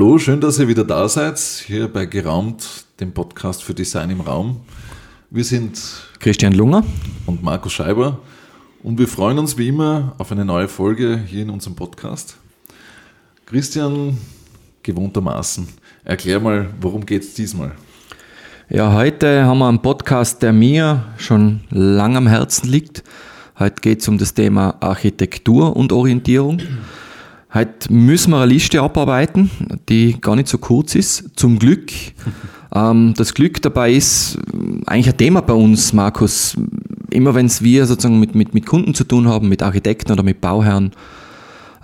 Hallo, schön, dass ihr wieder da seid, hier bei Geraumt, dem Podcast für Design im Raum. Wir sind Christian Lunger und Markus Scheiber und wir freuen uns wie immer auf eine neue Folge hier in unserem Podcast. Christian, gewohntermaßen, erklär mal, worum geht es diesmal? Ja, heute haben wir einen Podcast, der mir schon lang am Herzen liegt. Heute geht es um das Thema Architektur und Orientierung. Heute müssen wir eine Liste abarbeiten, die gar nicht so kurz ist. Zum Glück. Ähm, das Glück dabei ist eigentlich ein Thema bei uns, Markus. Immer wenn wir sozusagen mit, mit, mit Kunden zu tun haben, mit Architekten oder mit Bauherren,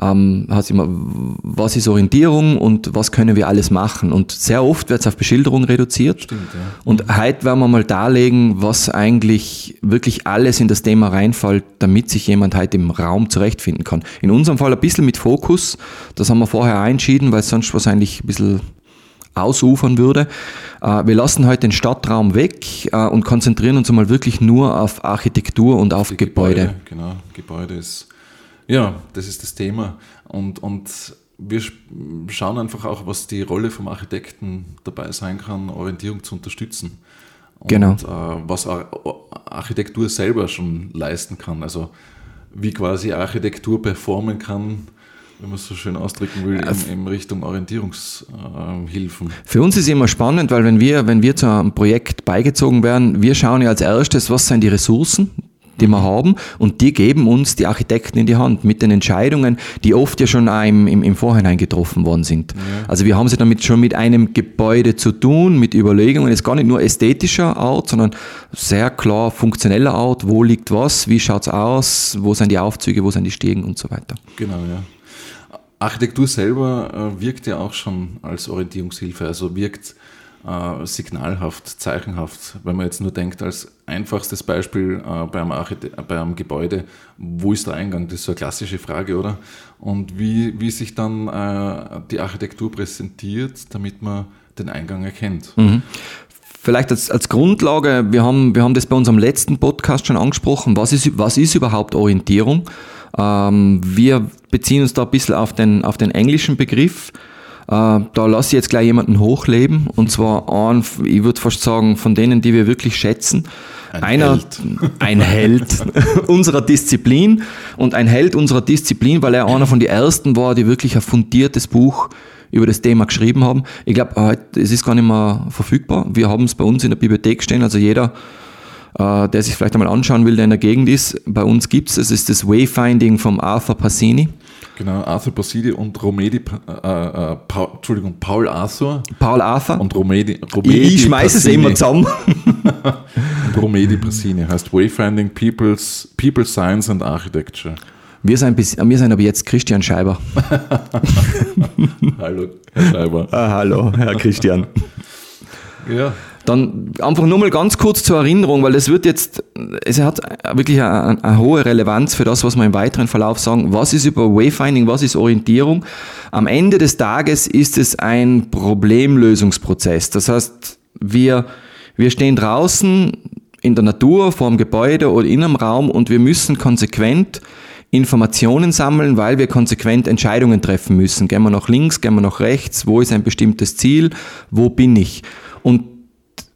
ähm, heißt immer, was ist Orientierung und was können wir alles machen. Und sehr oft wird es auf Beschilderung reduziert. Stimmt, ja. Und mhm. heute werden wir mal darlegen, was eigentlich wirklich alles in das Thema reinfällt, damit sich jemand heute im Raum zurechtfinden kann. In unserem Fall ein bisschen mit Fokus, das haben wir vorher entschieden, weil es sonst wahrscheinlich ein bisschen ausufern würde. Äh, wir lassen heute den Stadtraum weg äh, und konzentrieren uns einmal wirklich nur auf Architektur und auf Gebäude. Gebäude. Genau, Gebäude ist ja, das ist das Thema. Und, und wir schauen einfach auch, was die Rolle vom Architekten dabei sein kann, Orientierung zu unterstützen. Und genau. Äh, was Architektur selber schon leisten kann. Also wie quasi Architektur performen kann, wenn man es so schön ausdrücken will, in, in Richtung Orientierungshilfen. Für uns ist immer spannend, weil wenn wir, wenn wir zu einem Projekt beigezogen werden, wir schauen ja als erstes, was sind die Ressourcen, die wir haben und die geben uns die Architekten in die Hand mit den Entscheidungen, die oft ja schon im, im, im Vorhinein getroffen worden sind. Ja. Also wir haben sie damit schon mit einem Gebäude zu tun, mit Überlegungen, jetzt gar nicht nur ästhetischer Art, sondern sehr klar funktioneller Art, wo liegt was, wie schaut es aus, wo sind die Aufzüge, wo sind die Stegen und so weiter. Genau, ja. Architektur selber äh, wirkt ja auch schon als Orientierungshilfe, also wirkt äh, signalhaft, zeichenhaft. Wenn man jetzt nur denkt, als einfachstes Beispiel äh, beim, beim Gebäude, wo ist der Eingang? Das ist so eine klassische Frage, oder? Und wie, wie sich dann äh, die Architektur präsentiert, damit man den Eingang erkennt. Mhm. Vielleicht als, als Grundlage, wir haben, wir haben das bei unserem letzten Podcast schon angesprochen, was ist, was ist überhaupt Orientierung? Ähm, wir beziehen uns da ein bisschen auf den, auf den englischen Begriff. Äh, da lasse ich jetzt gleich jemanden hochleben und zwar einen, ich würde fast sagen, von denen, die wir wirklich schätzen. Ein Einer, Held. ein Held unserer Disziplin und ein Held unserer Disziplin, weil er einer von den ersten war, die wirklich ein fundiertes Buch über das Thema geschrieben haben. Ich glaube, es ist gar nicht mehr verfügbar. Wir haben es bei uns in der Bibliothek stehen, also jeder, äh, der sich vielleicht einmal anschauen will, der in der Gegend ist, bei uns gibt es, es ist das Wayfinding vom Arthur Passini. Genau, Arthur Basidi und Romedi, äh, äh, Paul, Entschuldigung, Paul Arthur. Paul Arthur. Und Romedi, Romedi Ich, ich schmeiße es immer zusammen. und Romedi Brasini heißt Wayfinding People's, People Science and Architecture. Wir sind, bis, wir sind aber jetzt Christian Scheiber. hallo, Herr Scheiber. Ah, hallo, Herr Christian. ja. Dann einfach nur mal ganz kurz zur Erinnerung, weil es wird jetzt, es hat wirklich eine, eine, hohe Relevanz für das, was wir im weiteren Verlauf sagen. Was ist über Wayfinding, was ist Orientierung? Am Ende des Tages ist es ein Problemlösungsprozess. Das heißt, wir, wir stehen draußen in der Natur, vor dem Gebäude oder in einem Raum und wir müssen konsequent Informationen sammeln, weil wir konsequent Entscheidungen treffen müssen. Gehen wir nach links, gehen wir nach rechts, wo ist ein bestimmtes Ziel, wo bin ich? Und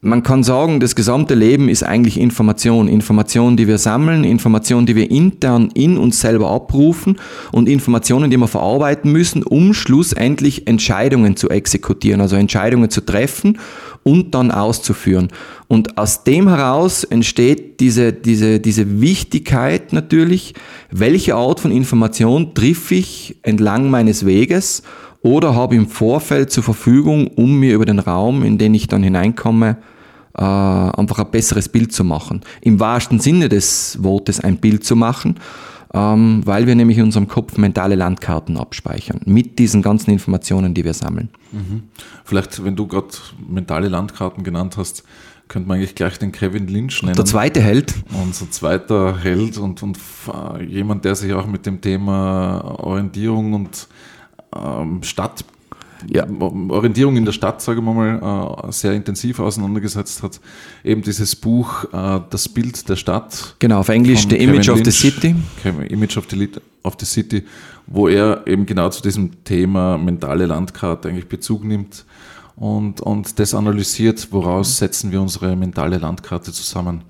man kann sagen, das gesamte Leben ist eigentlich Information. Information, die wir sammeln, Information, die wir intern in uns selber abrufen und Informationen, die wir verarbeiten müssen, um schlussendlich Entscheidungen zu exekutieren, also Entscheidungen zu treffen und dann auszuführen. Und aus dem heraus entsteht diese, diese, diese Wichtigkeit natürlich, welche Art von Information triff ich entlang meines Weges oder habe im Vorfeld zur Verfügung, um mir über den Raum, in den ich dann hineinkomme, äh, einfach ein besseres Bild zu machen. Im wahrsten Sinne des Wortes ein Bild zu machen, ähm, weil wir nämlich in unserem Kopf mentale Landkarten abspeichern mit diesen ganzen Informationen, die wir sammeln. Mhm. Vielleicht, wenn du gerade mentale Landkarten genannt hast, könnte man eigentlich gleich den Kevin Lynch nennen. Der zweite Held. Unser zweiter Held und, und jemand, der sich auch mit dem Thema Orientierung und ähm, Stadt ja. Orientierung in der Stadt, sagen wir mal, äh, sehr intensiv auseinandergesetzt hat. Eben dieses Buch äh, Das Bild der Stadt. Genau, auf Englisch The Image Lynch, of the City. Image of the, of the City, wo er eben genau zu diesem Thema mentale Landkarte eigentlich Bezug nimmt und, und das analysiert, woraus setzen wir unsere mentale Landkarte zusammen.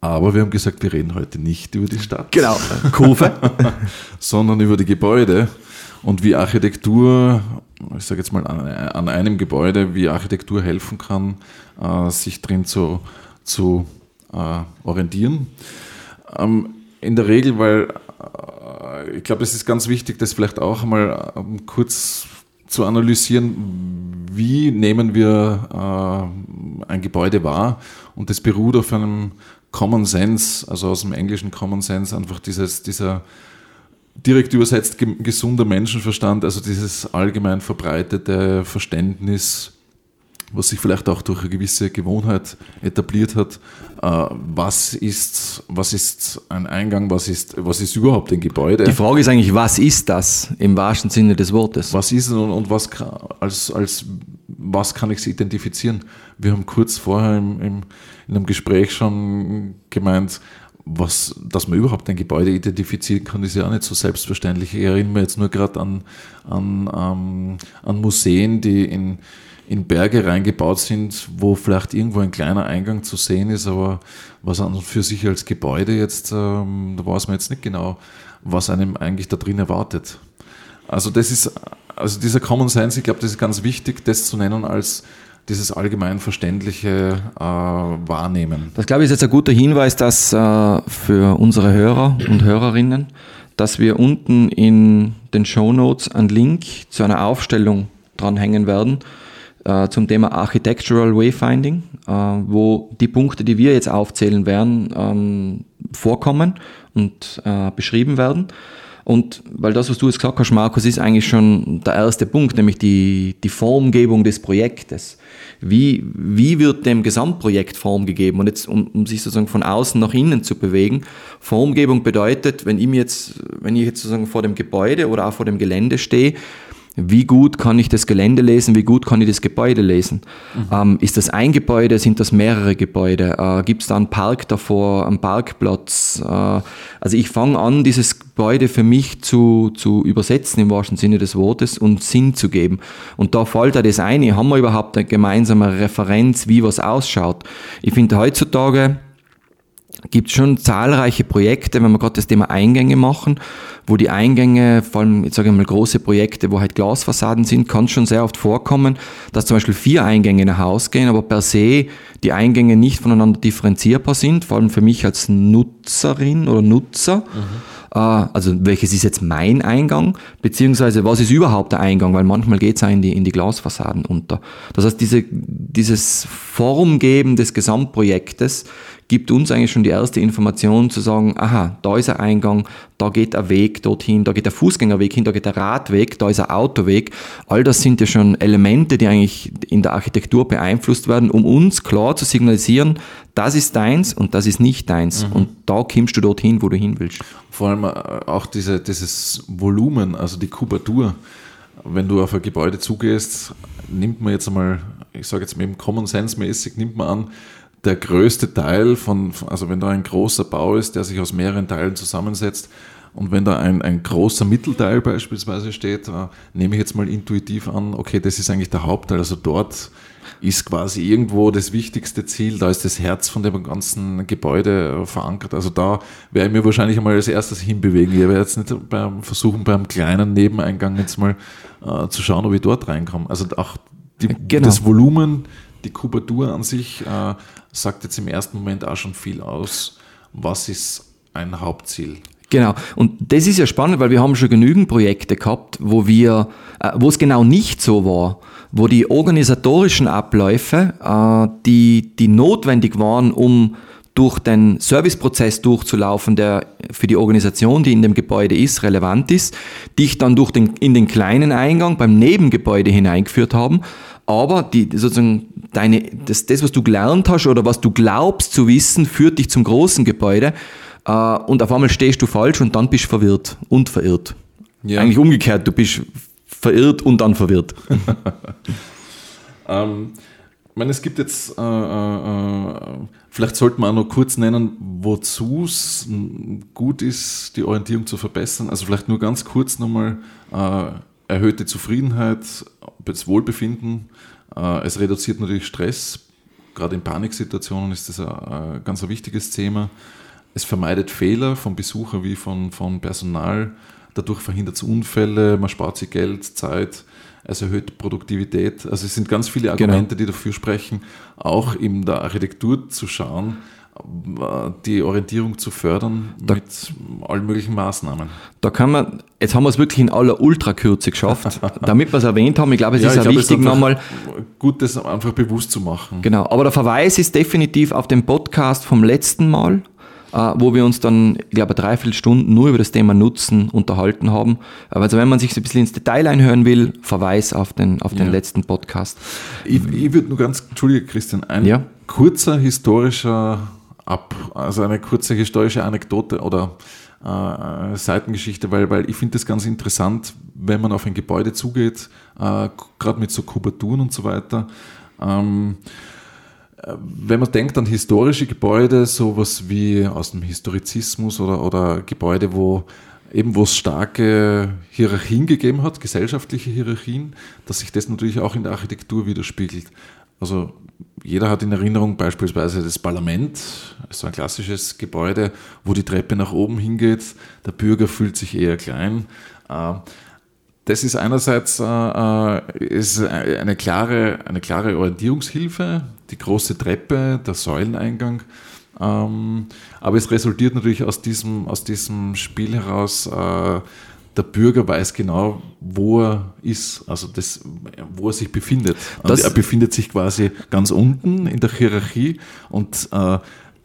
Aber wir haben gesagt, wir reden heute nicht über die Stadt. Genau, Kurve. sondern über die Gebäude und wie Architektur, ich sage jetzt mal an, an, einem Gebäude, wie Architektur helfen kann, äh, sich drin zu, zu äh, orientieren. Ähm, in der Regel, weil äh, ich glaube, es ist ganz wichtig, das vielleicht auch einmal ähm, kurz zu analysieren, wie nehmen wir äh, ein Gebäude wahr und das beruht auf einem Common Sense, also aus dem englischen Common Sense, einfach dieses, dieser direkt übersetzt gesunder Menschenverstand, also dieses allgemein verbreitete Verständnis, was sich vielleicht auch durch eine gewisse Gewohnheit etabliert hat, äh, was ist, was ist ein Eingang, was ist, was ist überhaupt ein Gebäude? Die Frage ist eigentlich, was ist das im wahrsten Sinne des Wortes? Was ist es und, und was kann, als, als was kann ich es identifizieren? Wir haben kurz vorher im, im, in einem Gespräch schon gemeint, was, dass man überhaupt ein Gebäude identifizieren kann, ist ja auch nicht so selbstverständlich. Ich erinnere mich jetzt nur gerade an, an, ähm, an Museen, die in, in Berge reingebaut sind, wo vielleicht irgendwo ein kleiner Eingang zu sehen ist, aber was an und für sich als Gebäude jetzt, ähm, da weiß man jetzt nicht genau, was einem eigentlich da drin erwartet. Also das ist, also dieser Common Sense, ich glaube, das ist ganz wichtig, das zu nennen als dieses allgemein verständliche äh, Wahrnehmen. Das glaube ich ist jetzt ein guter Hinweis, dass äh, für unsere Hörer und Hörerinnen, dass wir unten in den Show Notes einen Link zu einer Aufstellung dranhängen werden äh, zum Thema Architectural Wayfinding, äh, wo die Punkte, die wir jetzt aufzählen werden, ähm, vorkommen und äh, beschrieben werden. Und weil das, was du jetzt gesagt hast, Markus, ist eigentlich schon der erste Punkt, nämlich die, die Formgebung des Projektes. Wie, wie wird dem Gesamtprojekt Form gegeben? Und jetzt, um, um sich sozusagen von außen nach innen zu bewegen, Formgebung bedeutet, wenn ich jetzt, wenn ich jetzt sozusagen vor dem Gebäude oder auch vor dem Gelände stehe, wie gut kann ich das Gelände lesen, wie gut kann ich das Gebäude lesen. Mhm. Ähm, ist das ein Gebäude, sind das mehrere Gebäude? Äh, Gibt es da einen Park davor, einen Parkplatz? Äh, also ich fange an, dieses Gebäude für mich zu, zu übersetzen im wahrsten Sinne des Wortes und Sinn zu geben. Und da fällt da das eine, haben wir überhaupt eine gemeinsame Referenz, wie was ausschaut? Ich finde heutzutage, gibt es schon zahlreiche Projekte, wenn wir gerade das Thema Eingänge machen, wo die Eingänge, vor allem, jetzt sage ich mal, große Projekte, wo halt Glasfassaden sind, kann es schon sehr oft vorkommen, dass zum Beispiel vier Eingänge in ein Haus gehen, aber per se die Eingänge nicht voneinander differenzierbar sind, vor allem für mich als Nutzerin oder Nutzer. Mhm äh, also welches ist jetzt mein Eingang, beziehungsweise was ist überhaupt der Eingang, weil manchmal geht es ja in die, in die Glasfassaden unter. Das heißt, diese, dieses Formgeben des Gesamtprojektes gibt uns eigentlich schon die erste Information zu sagen, aha, da ist ein Eingang, da geht ein Weg dorthin, da geht der Fußgängerweg hin, da geht der Radweg, da ist ein Autoweg. All das sind ja schon Elemente, die eigentlich in der Architektur beeinflusst werden, um uns klar zu signalisieren, das ist deins und das ist nicht deins. Mhm. Und da kommst du dorthin, wo du hin willst. Vor allem äh, auch diese, dieses Volumen, also die Kubatur. Wenn du auf ein Gebäude zugehst, nimmt man jetzt einmal, ich sage jetzt mal eben Common Sense mäßig, nimmt man an, der größte Teil von, also wenn da ein großer Bau ist, der sich aus mehreren Teilen zusammensetzt, und wenn da ein, ein großer Mittelteil beispielsweise steht, äh, nehme ich jetzt mal intuitiv an, okay, das ist eigentlich der Hauptteil. Also dort ist quasi irgendwo das wichtigste Ziel, da ist das Herz von dem ganzen Gebäude äh, verankert. Also da werde ich mir wahrscheinlich einmal als erstes hinbewegen. Ich werde jetzt nicht beim versuchen, beim kleinen Nebeneingang jetzt mal äh, zu schauen, ob ich dort reinkomme. Also auch die, genau. das Volumen, die Kubatur an sich äh, sagt jetzt im ersten Moment auch schon viel aus. Was ist ein Hauptziel? Genau. Und das ist ja spannend, weil wir haben schon genügend Projekte gehabt, wo wir, äh, wo es genau nicht so war, wo die organisatorischen Abläufe, äh, die, die notwendig waren, um durch den Serviceprozess durchzulaufen, der für die Organisation, die in dem Gebäude ist, relevant ist, dich dann durch den, in den kleinen Eingang beim Nebengebäude hineingeführt haben, aber die, sozusagen deine, das, das, was du gelernt hast oder was du glaubst zu wissen, führt dich zum großen Gebäude äh, und auf einmal stehst du falsch und dann bist du verwirrt und verirrt. Ja. Eigentlich umgekehrt, du bist verirrt und dann verwirrt. ähm, ich meine, es gibt jetzt, äh, äh, vielleicht sollte man auch noch kurz nennen, wozu es gut ist, die Orientierung zu verbessern. Also vielleicht nur ganz kurz nochmal äh, erhöhte Zufriedenheit, Wohlbefinden. Äh, es reduziert natürlich Stress. Gerade in Paniksituationen ist das ein, ein ganz ein wichtiges Thema. Es vermeidet Fehler von Besucher wie von, von Personal. Dadurch verhindert es Unfälle, man spart sich Geld, Zeit es erhöht Produktivität. Also es sind ganz viele genau. Argumente, genau. die dafür sprechen, auch in der Architektur zu schauen, die Orientierung zu fördern da, mit allen möglichen Maßnahmen. Da kann man, jetzt haben wir es wirklich in aller Ultrakürze geschafft, damit wir es erwähnt haben. Ich glaube, es ja, ist ja wichtig nochmal. Gut, das einfach bewusst zu machen. Genau, aber der Verweis ist definitiv auf den Podcast vom letzten Mal äh, wo wir uns dann, ich glaube, dreiviertel Stunden nur über das Thema Nutzen unterhalten haben. Also wenn man sich so ein bisschen ins Detail einhören will, Verweis auf den, auf den ja. letzten Podcast. Ich, ich würde nur ganz, Entschuldige Christian, ein ja? kurzer historischer Ab, also eine kurze historische Anekdote oder äh, Seitengeschichte, weil, weil ich finde das ganz interessant, wenn man auf ein Gebäude zugeht, äh, gerade mit so Kubaturen und so weiter. Ähm, wenn man denkt an historische Gebäude, sowas wie aus dem Historizismus oder, oder Gebäude, wo eben wo es starke Hierarchien gegeben hat, gesellschaftliche Hierarchien, dass sich das natürlich auch in der Architektur widerspiegelt. Also jeder hat in Erinnerung beispielsweise das Parlament, so ein klassisches Gebäude, wo die Treppe nach oben hingeht, der Bürger fühlt sich eher klein. Äh, das ist einerseits äh, äh, ist eine, klare, eine klare Orientierungshilfe, die große Treppe, der Säuleneingang. Ähm, aber es resultiert natürlich aus diesem, aus diesem Spiel heraus, der Bürger weiß genau, wo er ist, also das, wo er sich befindet. er befindet sich quasi ganz unten in der Hierarchie und äh,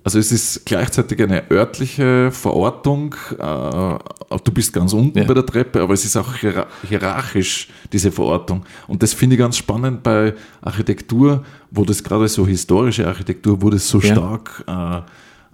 also es ist gleichzeitig eine örtliche Verortung. Äh, du bist ganz unten ja. bei der Treppe, aber es ist auch hierarchisch, diese Verortung. Und das finde ich ganz spannend bei Architektur, wo das gerade so historische Architektur, wo das so ja. stark äh,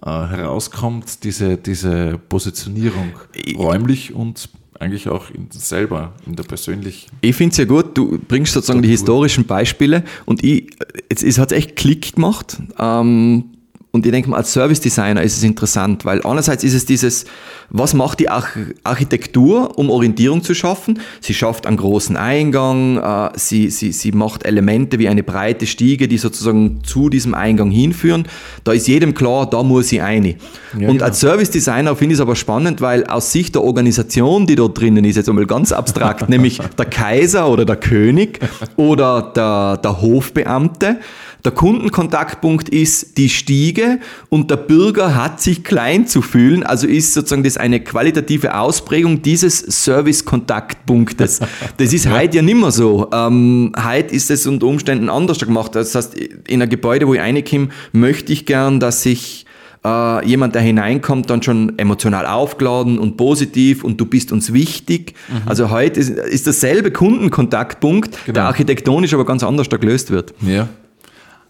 äh, herauskommt, diese, diese Positionierung räumlich und eigentlich auch in, selber in der persönlichen. Ich finde es ja gut, du bringst sozusagen die historischen Beispiele und ich, es, es hat echt Klick gemacht. Ähm, und ich denke mal, als Service Designer ist es interessant, weil einerseits ist es dieses, was macht die Architektur, um Orientierung zu schaffen? Sie schafft einen großen Eingang, äh, sie, sie, sie macht Elemente wie eine breite Stiege, die sozusagen zu diesem Eingang hinführen. Da ist jedem klar, da muss sie eine. Ja, und genau. als Service Designer finde ich es aber spannend, weil aus Sicht der Organisation, die dort drinnen ist, jetzt einmal ganz abstrakt, nämlich der Kaiser oder der König oder der, der Hofbeamte, der Kundenkontaktpunkt ist die Stiege und der Bürger hat sich klein zu fühlen, also ist sozusagen das eine qualitative Ausprägung dieses Service-Kontaktpunktes. Das ist ja. heute ja nicht mehr so. Ähm, heute ist es unter Umständen anders gemacht. Das heißt, in ein Gebäude, wo ich reinkomme, möchte ich gern, dass sich äh, jemand, der hineinkommt, dann schon emotional aufgeladen und positiv und du bist uns wichtig. Mhm. Also heute ist, ist dasselbe Kundenkontaktpunkt, genau. der architektonisch aber ganz anders da gelöst wird. Ja.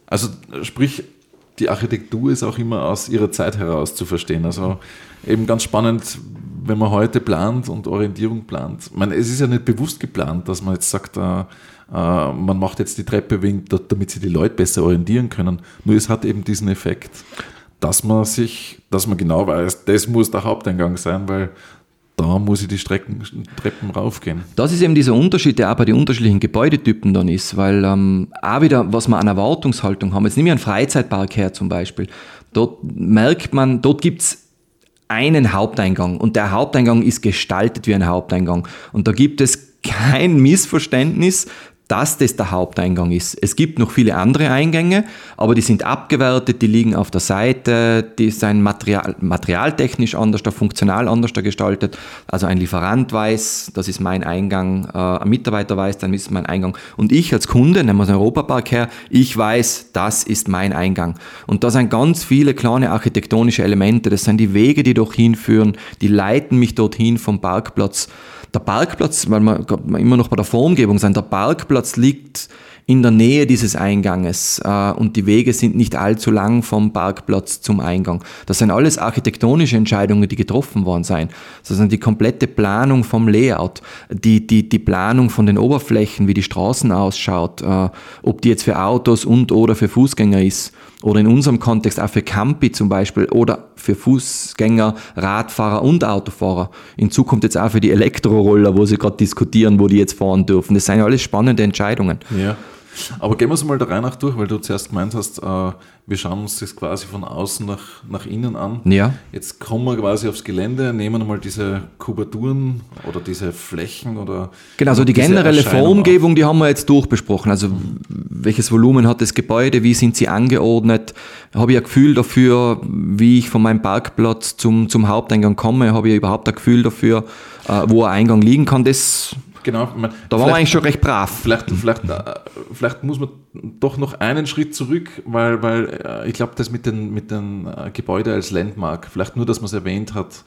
Also sprich, die Architektur ist auch immer aus ihrer Zeit heraus zu verstehen. Also eben ganz spannend, wenn man heute plant und Orientierung plant. Ich meine, es ist ja nicht bewusst geplant, dass man jetzt sagt, äh, äh, man macht jetzt die Treppe, wegen, damit sich die Leute besser orientieren können. Nur es hat eben diesen Effekt, dass man sich, dass man genau weiß, das muss der Haupteingang sein, weil da muss ich die Strecken, Treppen raufgehen. Das ist eben dieser Unterschied, der auch bei den unterschiedlichen Gebäudetypen dann ist, weil ähm, auch wieder, was wir an Erwartungshaltung haben, jetzt nehme ich einen Freizeitpark her zum Beispiel, dort merkt man, dort gibt es einen Haupteingang und der Haupteingang ist gestaltet wie ein Haupteingang und da gibt es kein Missverständnis, dass das der Haupteingang ist. Es gibt noch viele andere Eingänge, aber die sind abgewertet, die liegen auf der Seite, die sind Material, materialtechnisch anders, funktional anders gestaltet. Also ein Lieferant weiß, das ist mein Eingang, äh, ein Mitarbeiter weiß, dann ist mein Eingang. Und ich als Kunde, nehmen wir den Europapark her, ich weiß, das ist mein Eingang. Und da sind ganz viele kleine architektonische Elemente, das sind die Wege, die dorthin führen, die leiten mich dorthin vom Parkplatz der Parkplatz, weil wir immer noch bei der Formgebung sind, der Parkplatz liegt in der Nähe dieses Einganges äh, und die Wege sind nicht allzu lang vom Parkplatz zum Eingang. Das sind alles architektonische Entscheidungen, die getroffen worden sind. Das sind die komplette Planung vom Layout, die, die, die Planung von den Oberflächen, wie die Straßen ausschaut, äh, ob die jetzt für Autos und oder für Fußgänger ist oder in unserem Kontext auch für Campi zum Beispiel oder für Fußgänger, Radfahrer und Autofahrer. In Zukunft jetzt auch für die Elektroroller, wo sie gerade diskutieren, wo die jetzt fahren dürfen. Das sind ja alles spannende Entscheidungen. Ja. Aber gehen wir es mal der Reihe nach durch, weil du zuerst gemeint hast, äh, wir schauen uns das quasi von außen nach, nach innen an. Ja. Jetzt kommen wir quasi aufs Gelände, nehmen mal diese Kubaturen oder diese Flächen oder. Genau, also die generelle Formgebung, die haben wir jetzt durchbesprochen. Also mhm. welches Volumen hat das Gebäude, wie sind sie angeordnet? Habe ich ein Gefühl dafür, wie ich von meinem Parkplatz zum, zum Haupteingang komme? Habe ich überhaupt ein Gefühl dafür, äh, wo ein Eingang liegen kann? Das Genau. Man, da waren wir eigentlich schon recht brav. Vielleicht, vielleicht, äh, vielleicht muss man doch noch einen Schritt zurück, weil, weil äh, ich glaube, das mit den, mit den äh, Gebäuden als Landmark, vielleicht nur, dass man es erwähnt hat,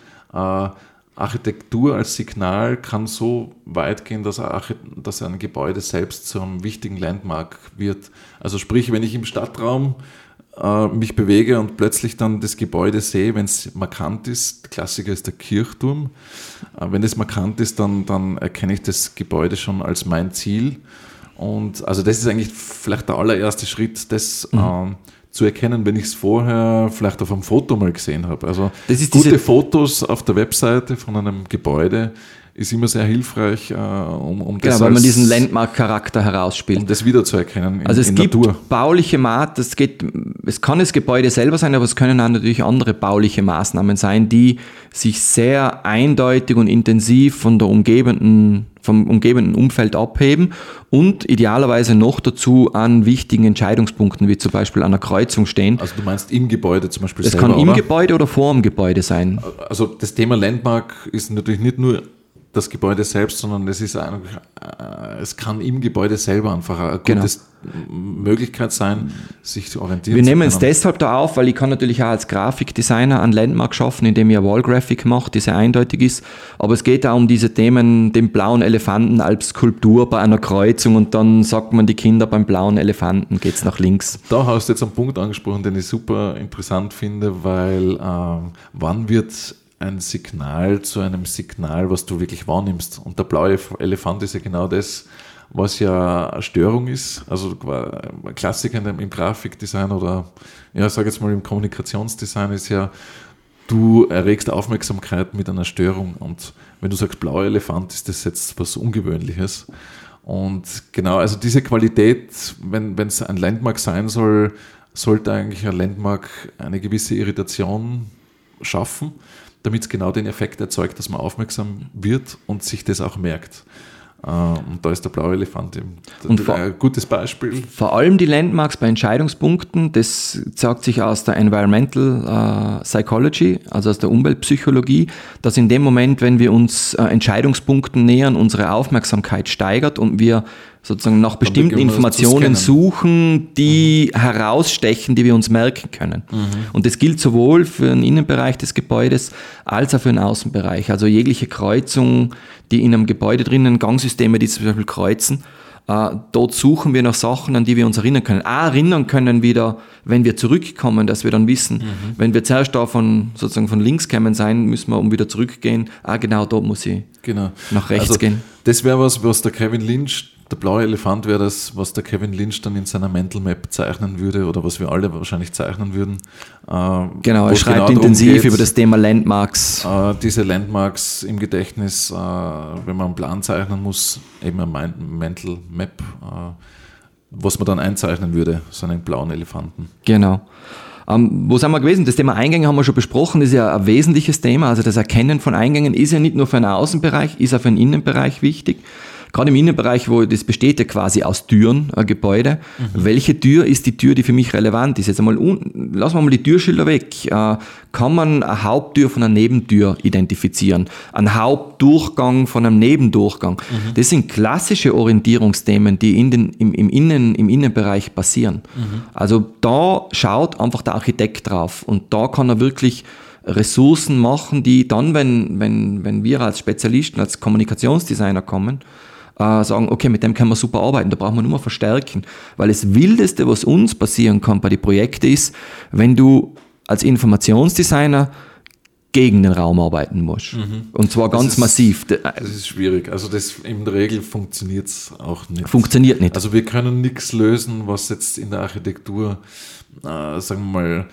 Architektur als Signal kann so weit gehen, dass, dass ein Gebäude selbst zu einem wichtigen Landmark wird. Also sprich, wenn ich im Stadtraum äh, mich bewege und plötzlich dann das Gebäude sehe, wenn es markant ist. Klassiker ist der Kirchturm. Äh, wenn es markant ist, dann, dann erkenne ich das Gebäude schon als mein Ziel. Und also das ist eigentlich vielleicht der allererste Schritt, das mhm. äh, zu erkennen, wenn ich es vorher vielleicht auf einem Foto mal gesehen habe. Also gute Fotos auf der Webseite von einem Gebäude ist immer sehr hilfreich, äh, um, um das genau, weil man diesen Landmark-Charakter herausspielt. Um das wiederzuerkennen. In, also es gibt Natur. bauliche Maßnahmen, es geht, es kann das Gebäude selber sein, aber es können auch natürlich andere bauliche Maßnahmen sein, die sich sehr eindeutig und intensiv von der umgebenden vom umgebenden Umfeld abheben und idealerweise noch dazu an wichtigen Entscheidungspunkten, wie zum Beispiel an einer Kreuzung stehen. Also du meinst im Gebäude zum Beispiel Es selber, kann im oder? Gebäude oder vor dem Gebäude sein. Also das Thema Landmark ist natürlich nicht nur das Gebäude selbst, sondern es ist eigentlich, äh, es kann im Gebäude selber einfach eine genau. gute Möglichkeit sein, sich zu orientieren. Wir nehmen es deshalb da auf, weil ich kann natürlich auch als Grafikdesigner ein Landmark schaffen, indem ich eine Wallgraphic mache, die sehr eindeutig ist. Aber es geht auch um diese Themen, den blauen Elefanten als Skulptur bei einer Kreuzung und dann sagt man die Kinder beim blauen Elefanten geht es nach links. Da hast du jetzt einen Punkt angesprochen, den ich super interessant finde, weil äh, wann wird ein Signal zu einem Signal, was du wirklich wahrnimmst. Und der blaue Elefant ist ja genau das, was ja eine Störung ist. Also ein Klassiker im Grafikdesign oder, ja, sag jetzt mal im Kommunikationsdesign ist ja, du erregst Aufmerksamkeit mit einer Störung. Und wenn du sagst blauer Elefant, ist das jetzt was Ungewöhnliches. Und genau, also diese Qualität, wenn es ein Landmark sein soll, sollte eigentlich ein Landmark eine gewisse Irritation schaffen damit es genau den Effekt erzeugt, dass man aufmerksam wird und sich das auch merkt. Äh, und da ist der blaue Elefant eben und ein gutes Beispiel. Vor allem die Landmarks bei Entscheidungspunkten, das zeigt sich aus der Environmental äh, Psychology, also aus der Umweltpsychologie, dass in dem Moment, wenn wir uns äh, Entscheidungspunkten nähern, unsere Aufmerksamkeit steigert und wir sozusagen nach bestimmten Informationen suchen, die mhm. herausstechen, die wir uns merken können. Mhm. Und das gilt sowohl für den Innenbereich des Gebäudes als auch für den Außenbereich. Also jegliche Kreuzung, die in einem Gebäude drinnen, Gangsysteme, die zum Beispiel kreuzen, äh, dort suchen wir nach Sachen, an die wir uns erinnern können. Auch erinnern können wieder, wenn wir zurückkommen, dass wir dann wissen, mhm. wenn wir zuerst da von, sozusagen von links kommen sein, müssen wir, um wieder zurückgehen, ah, genau dort muss ich genau. nach rechts also, gehen. Das wäre was, was der Kevin Lynch der blaue Elefant wäre das, was der Kevin Lynch dann in seiner Mental Map zeichnen würde oder was wir alle wahrscheinlich zeichnen würden. Äh, genau, er schreibt genau intensiv geht, über das Thema Landmarks. Äh, diese Landmarks im Gedächtnis, äh, wenn man einen Plan zeichnen muss, eben ein Mental Map, äh, was man dann einzeichnen würde, so einen blauen Elefanten. Genau. Ähm, wo sind wir gewesen? Das Thema Eingänge haben wir schon besprochen, das ist ja ein wesentliches Thema. Also das Erkennen von Eingängen ist ja nicht nur für einen Außenbereich, ist auch für einen Innenbereich wichtig gerade im Innenbereich, wo das besteht ja quasi aus Türen, ein Gebäude. Mhm. Welche Tür ist die Tür, die für mich relevant ist? Jetzt einmal, lassen wir mal die Türschilder weg. Äh, kann man eine Haupttür von einer Nebentür identifizieren? Ein Hauptdurchgang von einem Nebendurchgang? Mhm. Das sind klassische Orientierungsthemen, die in den, im, im, Innen, im Innenbereich passieren. Mhm. Also da schaut einfach der Architekt drauf und da kann er wirklich Ressourcen machen, die dann, wenn, wenn, wenn wir als Spezialisten, als Kommunikationsdesigner kommen, äh, sagen, okay, mit dem können wir super arbeiten, da brauchen wir nur mal verstärken. Weil das Wildeste, was uns passieren kann bei den Projekten ist, wenn du als Informationsdesigner gegen den Raum arbeiten musst. Mhm. Und zwar ganz ist, massiv. Das ist schwierig. Also das in der Regel funktioniert es auch nicht. Funktioniert nicht. Also wir können nichts lösen, was jetzt in der Architektur, äh, sagen wir mal,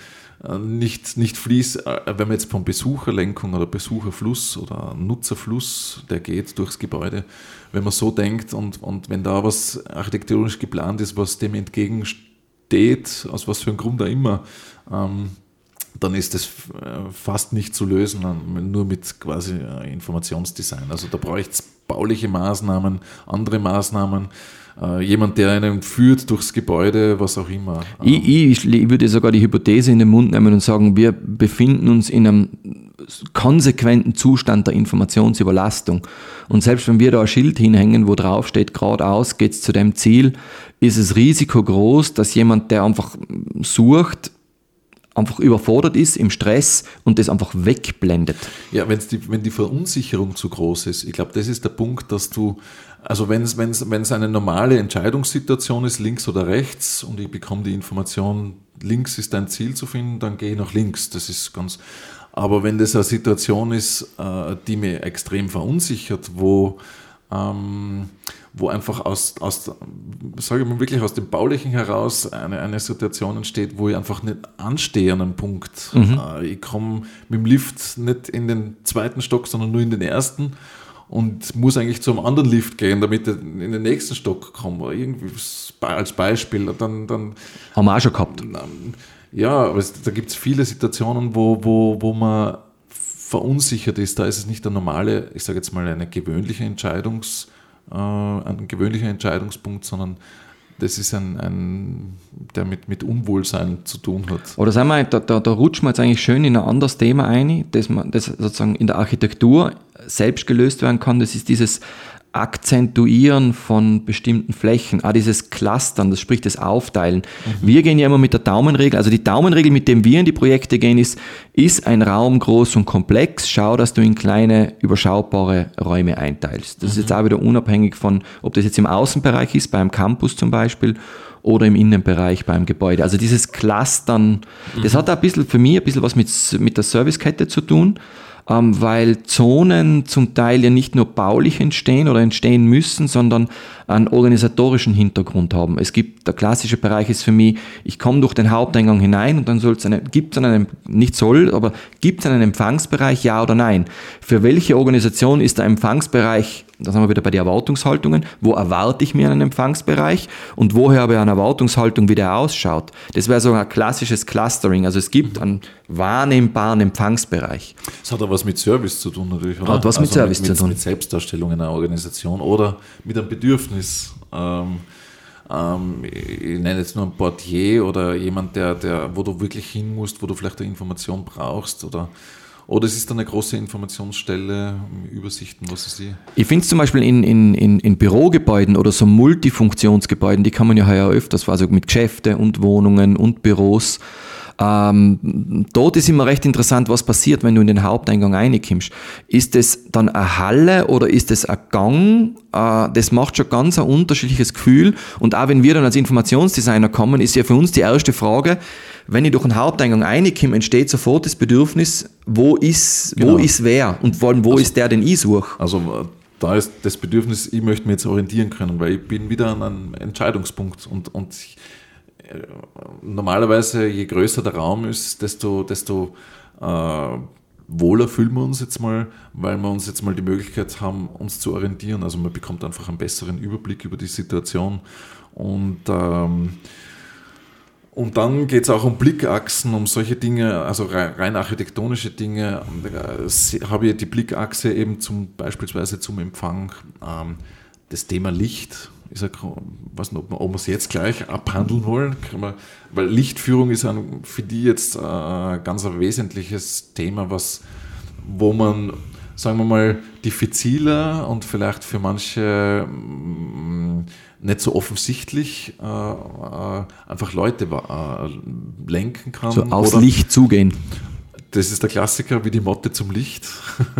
nicht, nicht fließt, äh, wenn man jetzt von Besucherlenkung oder Besucherfluss oder Nutzerfluss, der geht durchs Gebäude, wenn man so denkt und, und wenn da was architektonisch geplant ist, was dem entgegensteht, aus was für einem Grund auch immer, ähm, dann ist das äh, fast nicht zu lösen, nur mit quasi äh, Informationsdesign. Also da braucht es bauliche Maßnahmen, andere Maßnahmen, äh, jemand, der einen führt durchs Gebäude, was auch immer. Ich, ich, ich würde sogar die Hypothese in den Mund nehmen und sagen, wir befinden uns in einem konsequenten Zustand der Informationsüberlastung. Und selbst wenn wir da ein Schild hinhängen, wo drauf steht, geradeaus geht es zu dem Ziel, ist das Risiko groß, dass jemand, der einfach sucht, einfach überfordert ist im Stress und das einfach wegblendet. Ja, wenn's die, wenn die Verunsicherung zu groß ist, ich glaube, das ist der Punkt, dass du, also wenn es wenn's, wenn's eine normale Entscheidungssituation ist, links oder rechts, und ich bekomme die Information, links ist dein Ziel zu finden, dann gehe ich nach links. Das ist ganz. Aber wenn das eine Situation ist, äh, die mir extrem verunsichert, wo ähm, wo einfach aus, aus sage ich mal wirklich aus dem Baulichen heraus eine, eine Situation entsteht, wo ich einfach nicht anstehe an einem Punkt. Mhm. Äh, ich komme mit dem Lift nicht in den zweiten Stock, sondern nur in den ersten und muss eigentlich zu einem anderen Lift gehen, damit ich in den nächsten Stock komme. Irgendwie als Beispiel. Dann, dann, Haben wir auch schon gehabt. Ja, aber es, da gibt es viele Situationen, wo, wo, wo man verunsichert ist. Da ist es nicht der normale, ich sage jetzt mal, eine gewöhnliche Entscheidungs- äh, ein gewöhnlicher Entscheidungspunkt, sondern das ist ein, ein der mit, mit Unwohlsein zu tun hat. Oder sagen wir, da, da, da rutschen wir jetzt eigentlich schön in ein anderes Thema ein, das, man, das sozusagen in der Architektur selbst gelöst werden kann. Das ist dieses Akzentuieren von bestimmten Flächen, ah, dieses Clustern, das spricht das Aufteilen. Mhm. Wir gehen ja immer mit der Daumenregel, also die Daumenregel, mit dem wir in die Projekte gehen, ist, ist ein Raum groß und komplex, schau, dass du in kleine, überschaubare Räume einteilst. Das mhm. ist jetzt auch wieder unabhängig von, ob das jetzt im Außenbereich ist, beim Campus zum Beispiel, oder im Innenbereich beim Gebäude. Also dieses Clustern, mhm. das hat auch ein bisschen für mich ein bisschen was mit, mit der Servicekette zu tun ähm, weil Zonen zum Teil ja nicht nur baulich entstehen oder entstehen müssen, sondern einen organisatorischen Hintergrund haben. Es gibt, der klassische Bereich ist für mich, ich komme durch den Haupteingang hinein und dann soll es eine, gibt es einen, nicht soll, aber gibt es einen Empfangsbereich, ja oder nein? Für welche Organisation ist der Empfangsbereich da sind wir wieder bei den Erwartungshaltungen. Wo erwarte ich mir einen Empfangsbereich und woher habe ich eine Erwartungshaltung, wie der ausschaut? Das wäre so ein klassisches Clustering. Also es gibt einen wahrnehmbaren Empfangsbereich. Das hat aber was mit Service zu tun natürlich, oder? Hat was mit also Service mit, zu tun. Mit Selbstdarstellung einer Organisation oder mit einem Bedürfnis. Ähm, ähm, ich nenne jetzt nur ein Portier oder jemand, der, der, wo du wirklich hin musst, wo du vielleicht eine Information brauchst oder oder es ist dann eine große Informationsstelle, Übersichten, was ist sie? Ich finde es zum Beispiel in, in, in, in Bürogebäuden oder so Multifunktionsgebäuden, die kann man ja heuer öfters, also mit Geschäfte und Wohnungen und Büros. Ähm, dort ist immer recht interessant, was passiert, wenn du in den Haupteingang reinkommst. Ist es dann eine Halle oder ist es ein Gang? Äh, das macht schon ganz ein unterschiedliches Gefühl. Und auch wenn wir dann als Informationsdesigner kommen, ist ja für uns die erste Frage, wenn ich durch den Haupteingang reinkomme, entsteht sofort das Bedürfnis, wo ist, genau. wo ist wer und vor allem, wo also, ist der, den ich suche. Also da ist das Bedürfnis, ich möchte mich jetzt orientieren können, weil ich bin wieder an einem Entscheidungspunkt und, und ich, äh, normalerweise, je größer der Raum ist, desto, desto äh, wohler fühlen wir uns jetzt mal, weil wir uns jetzt mal die Möglichkeit haben, uns zu orientieren. Also man bekommt einfach einen besseren Überblick über die Situation und ähm, und dann geht es auch um Blickachsen, um solche Dinge, also rein architektonische Dinge. Äh, habe ich die Blickachse eben zum beispielsweise zum Empfang. Ähm, das Thema Licht, ich sag, weiß nicht, ob wir es jetzt gleich abhandeln wollen, man, weil Lichtführung ist ein, für die jetzt ein äh, ganz ein wesentliches Thema, was, wo man, sagen wir mal, diffiziler und vielleicht für manche mm, nicht so offensichtlich äh, äh, einfach Leute äh, lenken kann. So aufs Licht zugehen. Das ist der Klassiker wie die Motte zum Licht.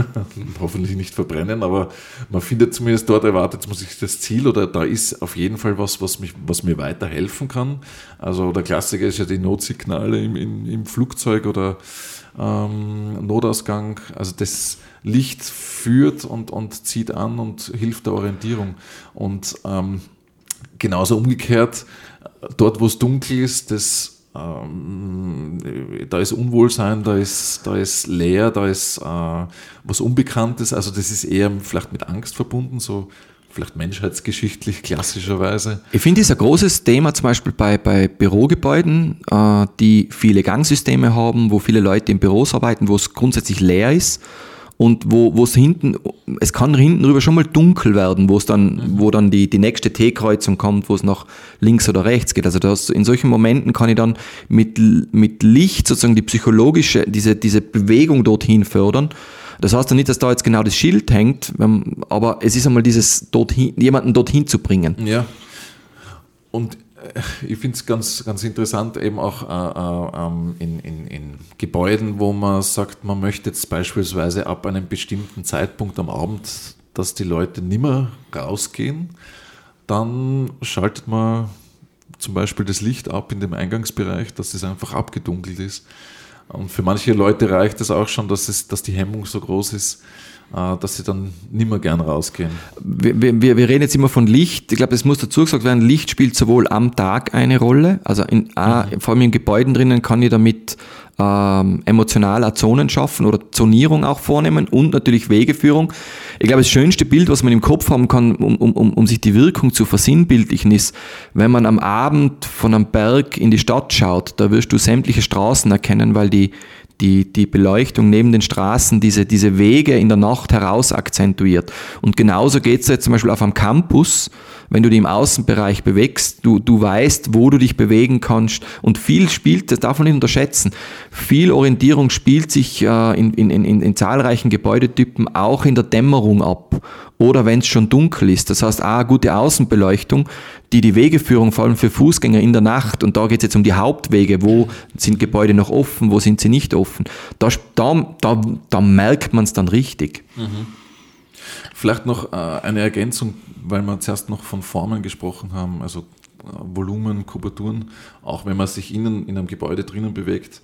Hoffentlich nicht verbrennen, aber man findet zumindest dort erwartet man sich das Ziel oder da ist auf jeden Fall was, was, mich, was mir weiterhelfen kann. Also der Klassiker ist ja die Notsignale im, im, im Flugzeug oder ähm, Notausgang. Also das Licht führt und, und zieht an und hilft der Orientierung. Und ähm, genauso umgekehrt, dort wo es dunkel ist, das ähm, da ist Unwohlsein, da ist, da ist leer, da ist äh, was Unbekanntes. Also das ist eher vielleicht mit Angst verbunden, so vielleicht menschheitsgeschichtlich klassischerweise. Ich finde, es ein großes Thema zum Beispiel bei, bei Bürogebäuden, äh, die viele Gangsysteme haben, wo viele Leute in Büros arbeiten, wo es grundsätzlich leer ist und wo wo es hinten, es kann hinten drüber schon mal dunkel werden, wo es dann, mhm. wo dann die, die nächste T-Kreuzung kommt, wo es nach links oder rechts geht. Also das, in solchen Momenten kann ich dann mit, mit Licht sozusagen die psychologische, diese, diese Bewegung dorthin fördern. Das heißt ja nicht, dass da jetzt genau das Schild hängt, aber es ist einmal dieses dorthin, jemanden dorthin zu bringen. Ja. Und ich finde es ganz, ganz interessant, eben auch äh, äh, ähm, in, in, in Gebäuden, wo man sagt, man möchte jetzt beispielsweise ab einem bestimmten Zeitpunkt am Abend, dass die Leute nimmer rausgehen, dann schaltet man zum Beispiel das Licht ab in dem Eingangsbereich, dass es einfach abgedunkelt ist. Und für manche Leute reicht es auch schon, dass, es, dass die Hemmung so groß ist, dass sie dann nicht mehr gern rausgehen. Wir, wir, wir reden jetzt immer von Licht. Ich glaube, es muss dazu gesagt werden, Licht spielt sowohl am Tag eine Rolle, also in, mhm. vor allem in Gebäuden drinnen kann ich damit ähm, emotional auch Zonen schaffen oder Zonierung auch vornehmen und natürlich Wegeführung. Ich glaube, das schönste Bild, was man im Kopf haben kann, um, um, um sich die Wirkung zu versinnbildlichen, ist, wenn man am Abend von einem Berg in die Stadt schaut, da wirst du sämtliche Straßen erkennen, weil die, die, die Beleuchtung neben den Straßen diese, diese Wege in der Nacht heraus akzentuiert. Und genauso geht es jetzt zum Beispiel auf einem Campus, wenn du dich im Außenbereich bewegst, du, du weißt, wo du dich bewegen kannst. Und viel spielt, das darf man nicht unterschätzen, viel Orientierung spielt sich äh, in, in, in, in zahlreichen Gebäudetypen auch in der Dämmerung ab oder wenn es schon dunkel ist. Das heißt, auch eine gute Außenbeleuchtung, die die Wegeführung vor allem für Fußgänger in der Nacht, und da geht es jetzt um die Hauptwege, wo sind Gebäude noch offen, wo sind sie nicht offen, da, da, da, merkt man es dann richtig. Mhm. Vielleicht noch äh, eine Ergänzung, weil wir zuerst noch von Formen gesprochen haben, also äh, Volumen, Kubaturen, auch wenn man sich innen in einem Gebäude drinnen bewegt.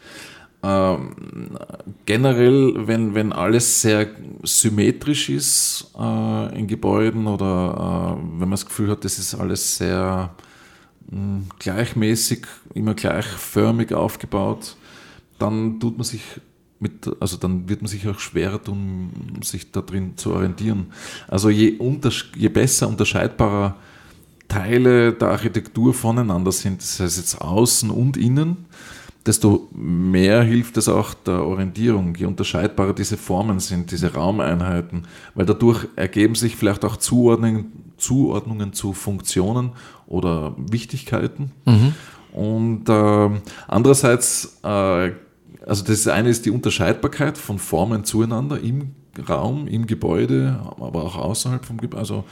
Ähm, generell, wenn, wenn alles sehr symmetrisch ist äh, in Gebäuden oder äh, wenn man das Gefühl hat, das ist alles sehr mh, hm, gleichmäßig, immer gleichförmig aufgebaut, dann tut man sich mit, also dann wird man sich auch schwerer tun, sich da drin zu orientieren. Also je, je besser unterscheidbarer Teile der Architektur voneinander sind, das heißt jetzt außen und innen, desto mehr hilft es auch der Orientierung, je unterscheidbarer diese Formen sind, diese Raumeinheiten, weil dadurch ergeben sich vielleicht auch Zuordnungen, Zuordnungen zu Funktionen oder Wichtigkeiten. Mhm. Und äh, andererseits, äh, also das eine ist die Unterscheidbarkeit von Formen zueinander im Raum, im Gebäude, aber auch außerhalb vom Gebäude. Also,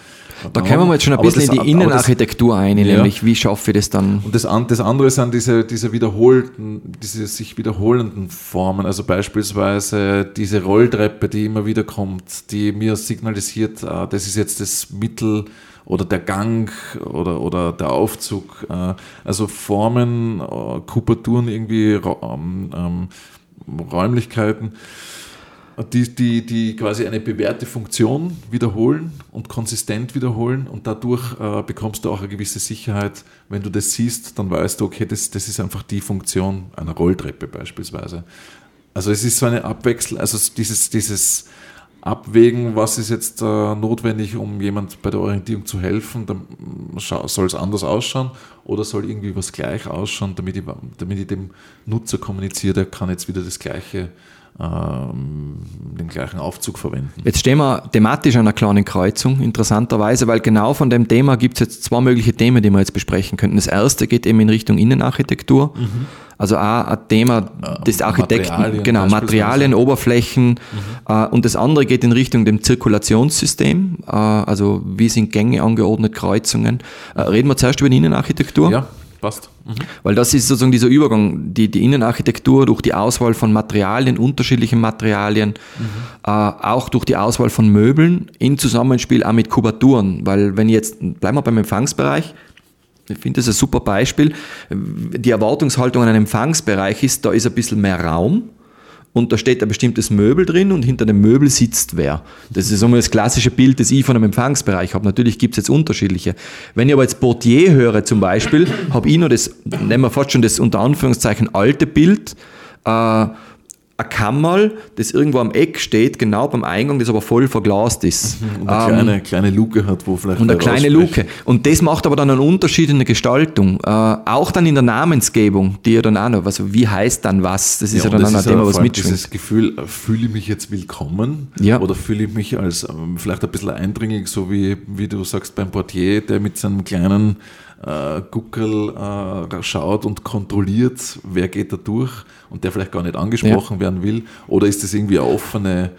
da kommen wir jetzt schon ein bisschen das, in die Innenarchitektur ein, nämlich wie schaffe ich das dann? Und das, das andere sind diese, diese wiederholten, diese sich wiederholenden Formen, also beispielsweise diese Rolltreppe, die immer wieder kommt, die mir signalisiert, ah, das ist jetzt das Mittel oder der Gang oder, oder der Aufzug. Äh, also Formen, äh, Kupaturen, irgendwie ähm, ähm, Räumlichkeiten die, die, die quasi eine bewährte Funktion wiederholen und konsistent wiederholen und dadurch äh, bekommst du auch eine gewisse Sicherheit. Wenn du das siehst, dann weißt du, okay, das, das ist einfach die Funktion einer Rolltreppe beispielsweise. Also es ist so eine Abwechsel, also dieses, dieses Abwägen, was ist jetzt äh, notwendig, um jemand bei der Orientierung zu helfen, dann soll es anders ausschauen oder soll irgendwie was gleich ausschauen, damit ich, damit ich dem Nutzer kommuniziere, der kann jetzt wieder das gleiche den gleichen Aufzug verwenden. Jetzt stehen wir thematisch an einer kleinen Kreuzung, interessanterweise, weil genau von dem Thema gibt es jetzt zwei mögliche Themen, die wir jetzt besprechen könnten. Das erste geht eben in Richtung Innenarchitektur. Mhm. Also auch ein Thema äh, des Architekten, Materialien genau, Materialien, Oberflächen. Mhm. Äh, und das andere geht in Richtung dem Zirkulationssystem, äh, also wie sind Gänge angeordnet, Kreuzungen. Reden wir zuerst über die Innenarchitektur? Ja, passt. Mhm. Weil das ist sozusagen dieser Übergang, die, die Innenarchitektur durch die Auswahl von Materialien, unterschiedlichen Materialien, mhm. äh, auch durch die Auswahl von Möbeln in Zusammenspiel auch mit Kubaturen. Weil wenn jetzt, bleiben wir beim Empfangsbereich, ich finde das ein super Beispiel. Die Erwartungshaltung an einem Empfangsbereich ist, da ist ein bisschen mehr Raum und da steht ein bestimmtes Möbel drin und hinter dem Möbel sitzt wer. Das ist immer das klassische Bild, das ich von einem Empfangsbereich habe. Natürlich gibt es jetzt unterschiedliche. Wenn ich aber jetzt Portier höre zum Beispiel, habe ich nur das, nehmen wir fast schon das unter Anführungszeichen alte Bild, äh, ein Kammerl, das irgendwo am Eck steht, genau beim Eingang, das aber voll verglast ist. Mhm, und eine ähm, kleine, kleine Luke hat, wo vielleicht. Und eine kleine Luke. Und das macht aber dann einen Unterschied in der Gestaltung. Äh, auch dann in der Namensgebung, die ja dann auch noch, also wie heißt dann was? Das ist ja, ja dann auch ein Thema, was mitschwingt. Dieses Gefühl, fühle ich mich jetzt willkommen? Ja. Oder fühle ich mich als ähm, vielleicht ein bisschen eindringlich, so wie, wie du sagst beim Portier, der mit seinem kleinen äh, Guckel äh, schaut und kontrolliert, wer geht da durch und der vielleicht gar nicht angesprochen ja. werden will? Oder ist das irgendwie eine offene.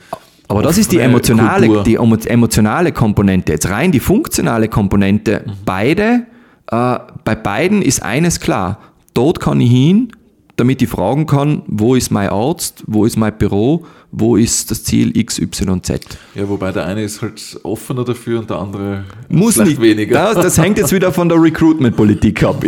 Aber das ist die emotionale, die emotionale Komponente. Jetzt rein die funktionale Komponente. Mhm. Beide, äh, bei beiden ist eines klar. Dort kann ich hin, damit ich fragen kann, wo ist mein Arzt, wo ist mein Büro, wo ist das Ziel XYZ. Ja, wobei der eine ist halt offener dafür und der andere muss nicht weniger. Das, das hängt jetzt wieder von der Recruitment-Politik ab.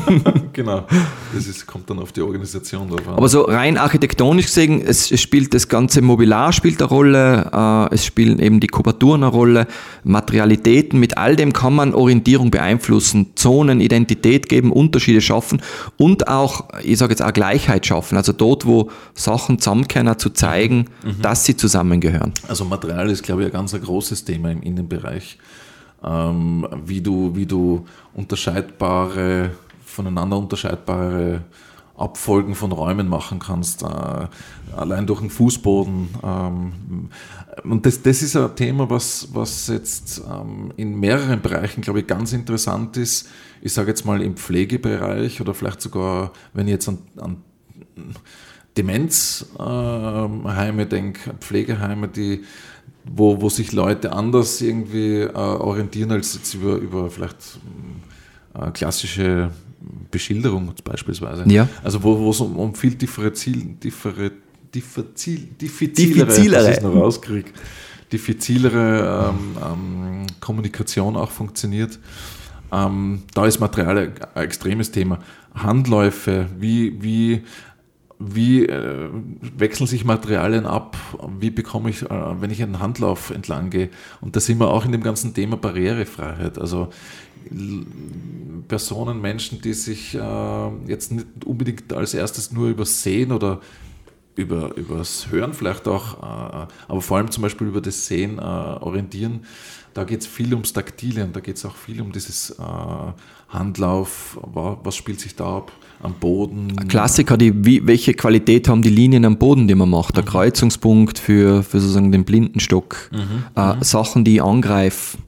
genau, das ist, kommt dann auf die Organisation drauf an. Aber so rein architektonisch gesehen, es, es spielt das ganze Mobiliar spielt eine Rolle, äh, es spielen eben die Kubaturen eine Rolle, Materialitäten, mit all dem kann man Orientierung beeinflussen, Zonen, Identität geben, Unterschiede schaffen und auch, ich sage jetzt auch Gleichheit schaffen. Also dort, wo Sachen zusammenkehren, zu zeigen, mhm. dass sie zusammengehören. Also Material ist, glaube ich, ein ganz ein großes Thema im Innenbereich. Ähm, wie, du, wie du unterscheidbare, voneinander unterscheidbare Abfolgen von Räumen machen kannst, äh, allein durch den Fußboden. Ähm, und das, das ist ein Thema, was, was jetzt ähm, in mehreren Bereichen, glaube ich, ganz interessant ist. Ich sage jetzt mal im Pflegebereich oder vielleicht sogar, wenn ich jetzt an, an Demenzheime denke, Pflegeheime, die, wo, wo sich Leute anders irgendwie äh, orientieren als jetzt über, über vielleicht äh, klassische Beschilderung beispielsweise. Ja. Also wo, wo es um, um viel diffizil, differ, diffizil, diffizilere, diffizilere. Ich noch rauskriege, diffizilere ähm, ähm, Kommunikation auch funktioniert. Ähm, da ist Material ein extremes Thema. Handläufe, wie, wie wie äh, wechseln sich Materialien ab? Wie bekomme ich, äh, wenn ich einen Handlauf entlang gehe? Und da sind wir auch in dem ganzen Thema Barrierefreiheit. Also Personen, Menschen, die sich äh, jetzt nicht unbedingt als erstes nur übers Sehen oder über, übers Hören vielleicht auch, äh, aber vor allem zum Beispiel über das Sehen äh, orientieren, da geht es viel ums Taktile da geht es auch viel um dieses äh, Handlauf, was spielt sich da ab am Boden. Klassiker, die, wie, welche Qualität haben die Linien am Boden, die man macht? Der mhm. Kreuzungspunkt für, für sozusagen den Blindenstock. Mhm. Äh, mhm. Sachen, die angreifen.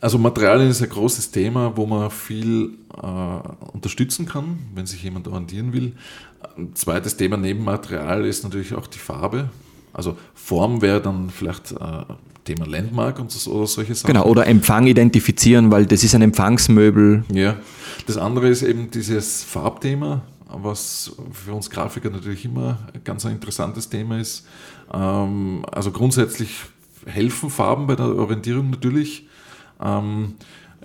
Also Materialien ist ein großes Thema, wo man viel äh, unterstützen kann, wenn sich jemand orientieren will. Ein zweites Thema neben Material ist natürlich auch die Farbe. Also Form wäre dann vielleicht äh, Thema Landmark und so, oder solche Sachen. Genau, oder Empfang identifizieren, weil das ist ein Empfangsmöbel. Ja, das andere ist eben dieses Farbthema, was für uns Grafiker natürlich immer ein ganz ein interessantes Thema ist. Ähm, also grundsätzlich helfen Farben bei der Orientierung natürlich. Ähm,